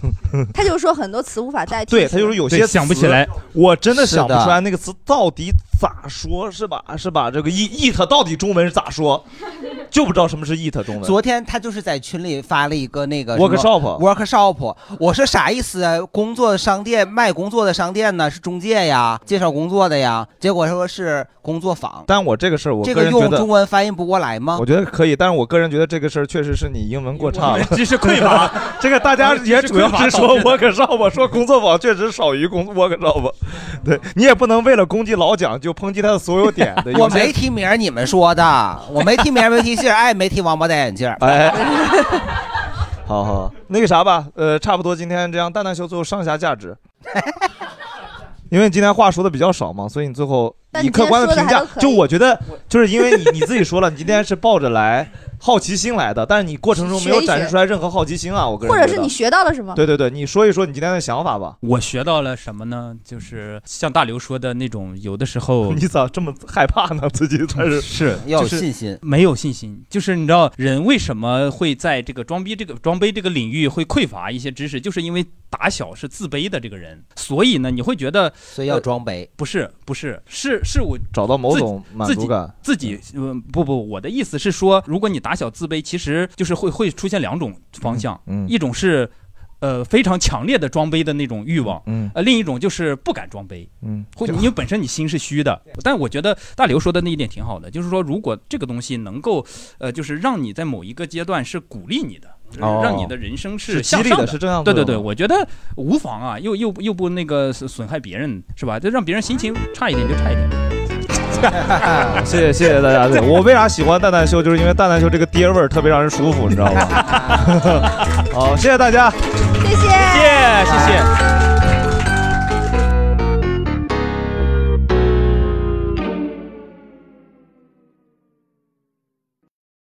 (laughs) 他就说很多词无法代替。对他就是有些想不起来我真的想不出来那个词到底咋说，是吧？是吧？这个 eat eat 到底中文是咋说？就不知道什么是 eat 中文。昨天他就是在群里发了一个那个 Workshop workshop，我说啥意思啊？工作商店卖工作的商店呢？是中介呀，介绍工作的呀？结果说是工作坊。但我这个事儿，我这个用个人觉得中文翻译不过来吗？我觉得可以，但是我个人觉得这个事儿确实是你英文过差了，知识匮乏。(laughs) 这个大家也主要是说 workshop，说工作坊确实少于工 workshop。对你也不能为了攻击老蒋就抨击他的所有点。(laughs) 对我有些没提名儿，你们说的，我没提名儿，没提姓儿，哎，没提王八戴眼镜儿。哎，(laughs) 好好，那个啥吧，呃，差不多今天这样，蛋蛋秀最后上下价值，(laughs) 因为今天话说的比较少嘛，所以你最后但你客观的评价就我觉得，就是因为你你自己说了，你今天是抱着来好奇心来的，但是你过程中没有展示出来任何好奇心啊，我个人或者是你学到了什么？对对对，你说一说你今天的想法吧。我学到了什么呢？就是像大刘说的那种，有的时候 (laughs) 你咋这么害怕呢？自己才是是 (laughs) 要有信心没有信心，就是你知道人为什么会在这个装逼这个装杯这个领域会匮乏一些知识，就是因为打小是自卑的这个人，所以呢，你会觉得所以要装杯，不是不是是是我找到某种满足感。自己嗯。不不，我的意思是说，如果你打小自卑，其实就是会会出现两种方向，嗯一种是。呃，非常强烈的装杯的那种欲望，嗯，呃，另一种就是不敢装杯，嗯，或因为本身你心是虚的。但我觉得大刘说的那一点挺好的，就是说，如果这个东西能够，呃，就是让你在某一个阶段是鼓励你的，哦让你的人生是向上激励的是正向作用的对对对，我觉得无妨啊，又又又不那个损损害别人，是吧？就让别人心情差一点就差一点。(laughs) 谢谢谢谢大家。对我为啥喜欢蛋蛋秀，就是因为蛋蛋秀这个爹味儿特别让人舒服，你知道吗？(laughs) 好，谢谢大家。谢谢，谢谢谢谢。